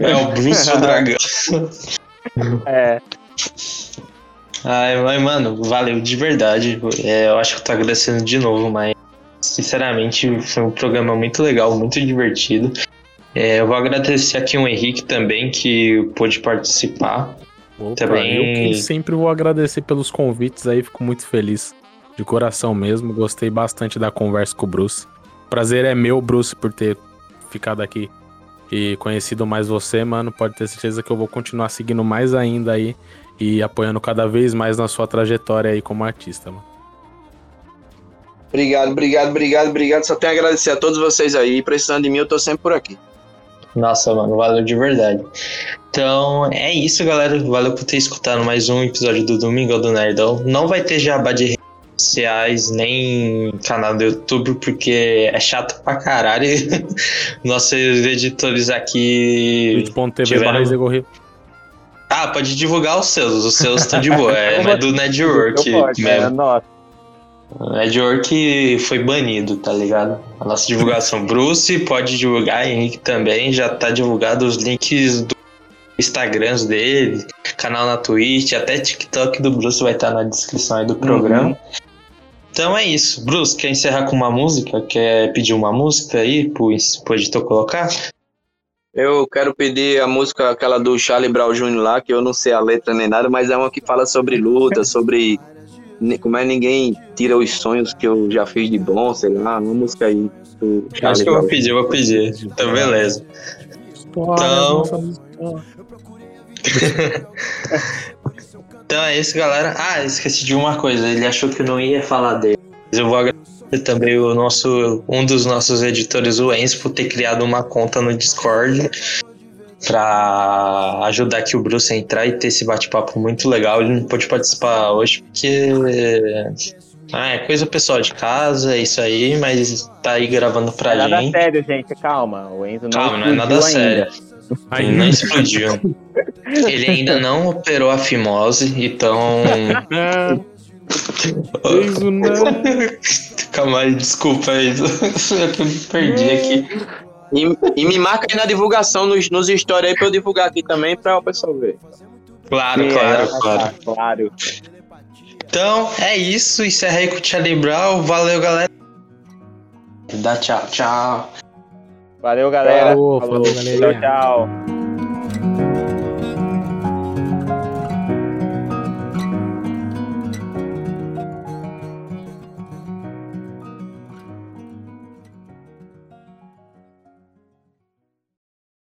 É o Bruce o Dragão. É. Ai, mas, mano, valeu de verdade. É, eu acho que eu tô agradecendo de novo, mas sinceramente foi um programa muito legal, muito divertido. É, eu vou agradecer aqui o Henrique também, que pôde participar. Opa, Também- Eu que sempre vou agradecer pelos convites aí, fico muito feliz. De coração mesmo, gostei bastante da conversa com o Bruce. Prazer é meu, Bruce, por ter ficado aqui e conhecido mais você, mano. Pode ter certeza que eu vou continuar seguindo mais ainda aí e apoiando cada vez mais na sua trajetória aí como artista, mano. Obrigado, obrigado, obrigado, obrigado. Só tenho a agradecer a todos vocês aí. Precisando de mim, eu tô sempre por aqui. Nossa, mano, valeu de verdade. Então, é isso, galera. Valeu por ter escutado mais um episódio do Domingo do Nerdão. Não vai ter jabá de redes sociais, nem canal do YouTube, porque é chato pra caralho. <laughs> Nossos editores aqui. twitch.tv tiveram-. Ah, pode divulgar os seus. Os seus estão de boa. É, <laughs> mas do network Eu posso, é, mesmo. nossa. O network foi banido, tá ligado? A nossa divulgação. <laughs> Bruce pode divulgar, Henrique também. Já tá divulgado os links do Instagrams dele, canal na Twitch, até TikTok do Bruce vai estar na descrição aí do programa. Então é isso. Bruce, quer encerrar com uma música? Quer pedir uma música aí pro, pro editor colocar? Eu quero pedir a música, aquela do Charlie Brown Jr. lá, que eu não sei a letra nem nada, mas é uma que fala sobre luta, <laughs> sobre como é ninguém tira os sonhos que eu já fiz de bom, sei lá, uma música aí do Acho que eu vou pedir, eu vou pedir. Então beleza. Então- <laughs> Então é isso, galera. Ah, esqueci de uma coisa. Ele achou que eu não ia falar dele. Mas eu vou agradecer também o nosso, um dos nossos editores, o Enzo, por ter criado uma conta no Discord pra ajudar aqui o Bruce a entrar e ter esse bate-papo muito legal. Ele não pôde participar hoje porque ah, é coisa pessoal de casa, é isso aí, mas tá aí gravando pra Nada gente. sério, gente, calma. O Enzo não Calma, não é nada ainda. sério. Ele não explodiu. Ele ainda <laughs> não operou a fimose, então. <laughs> Isso não. <laughs> Calma aí, desculpa aí. Eu me perdi aqui. E, e me marca aí na divulgação, nos, nos stories aí pra eu divulgar aqui também pra o pessoal ver. Claro, Sim, claro, é, claro. tá, claro. Então, é isso. Encerra aí com o Charlie Brown. Valeu, galera. Dá tchau, tchau. Valeu, galera. Falou, falou, Tchau, galerinha. tchau.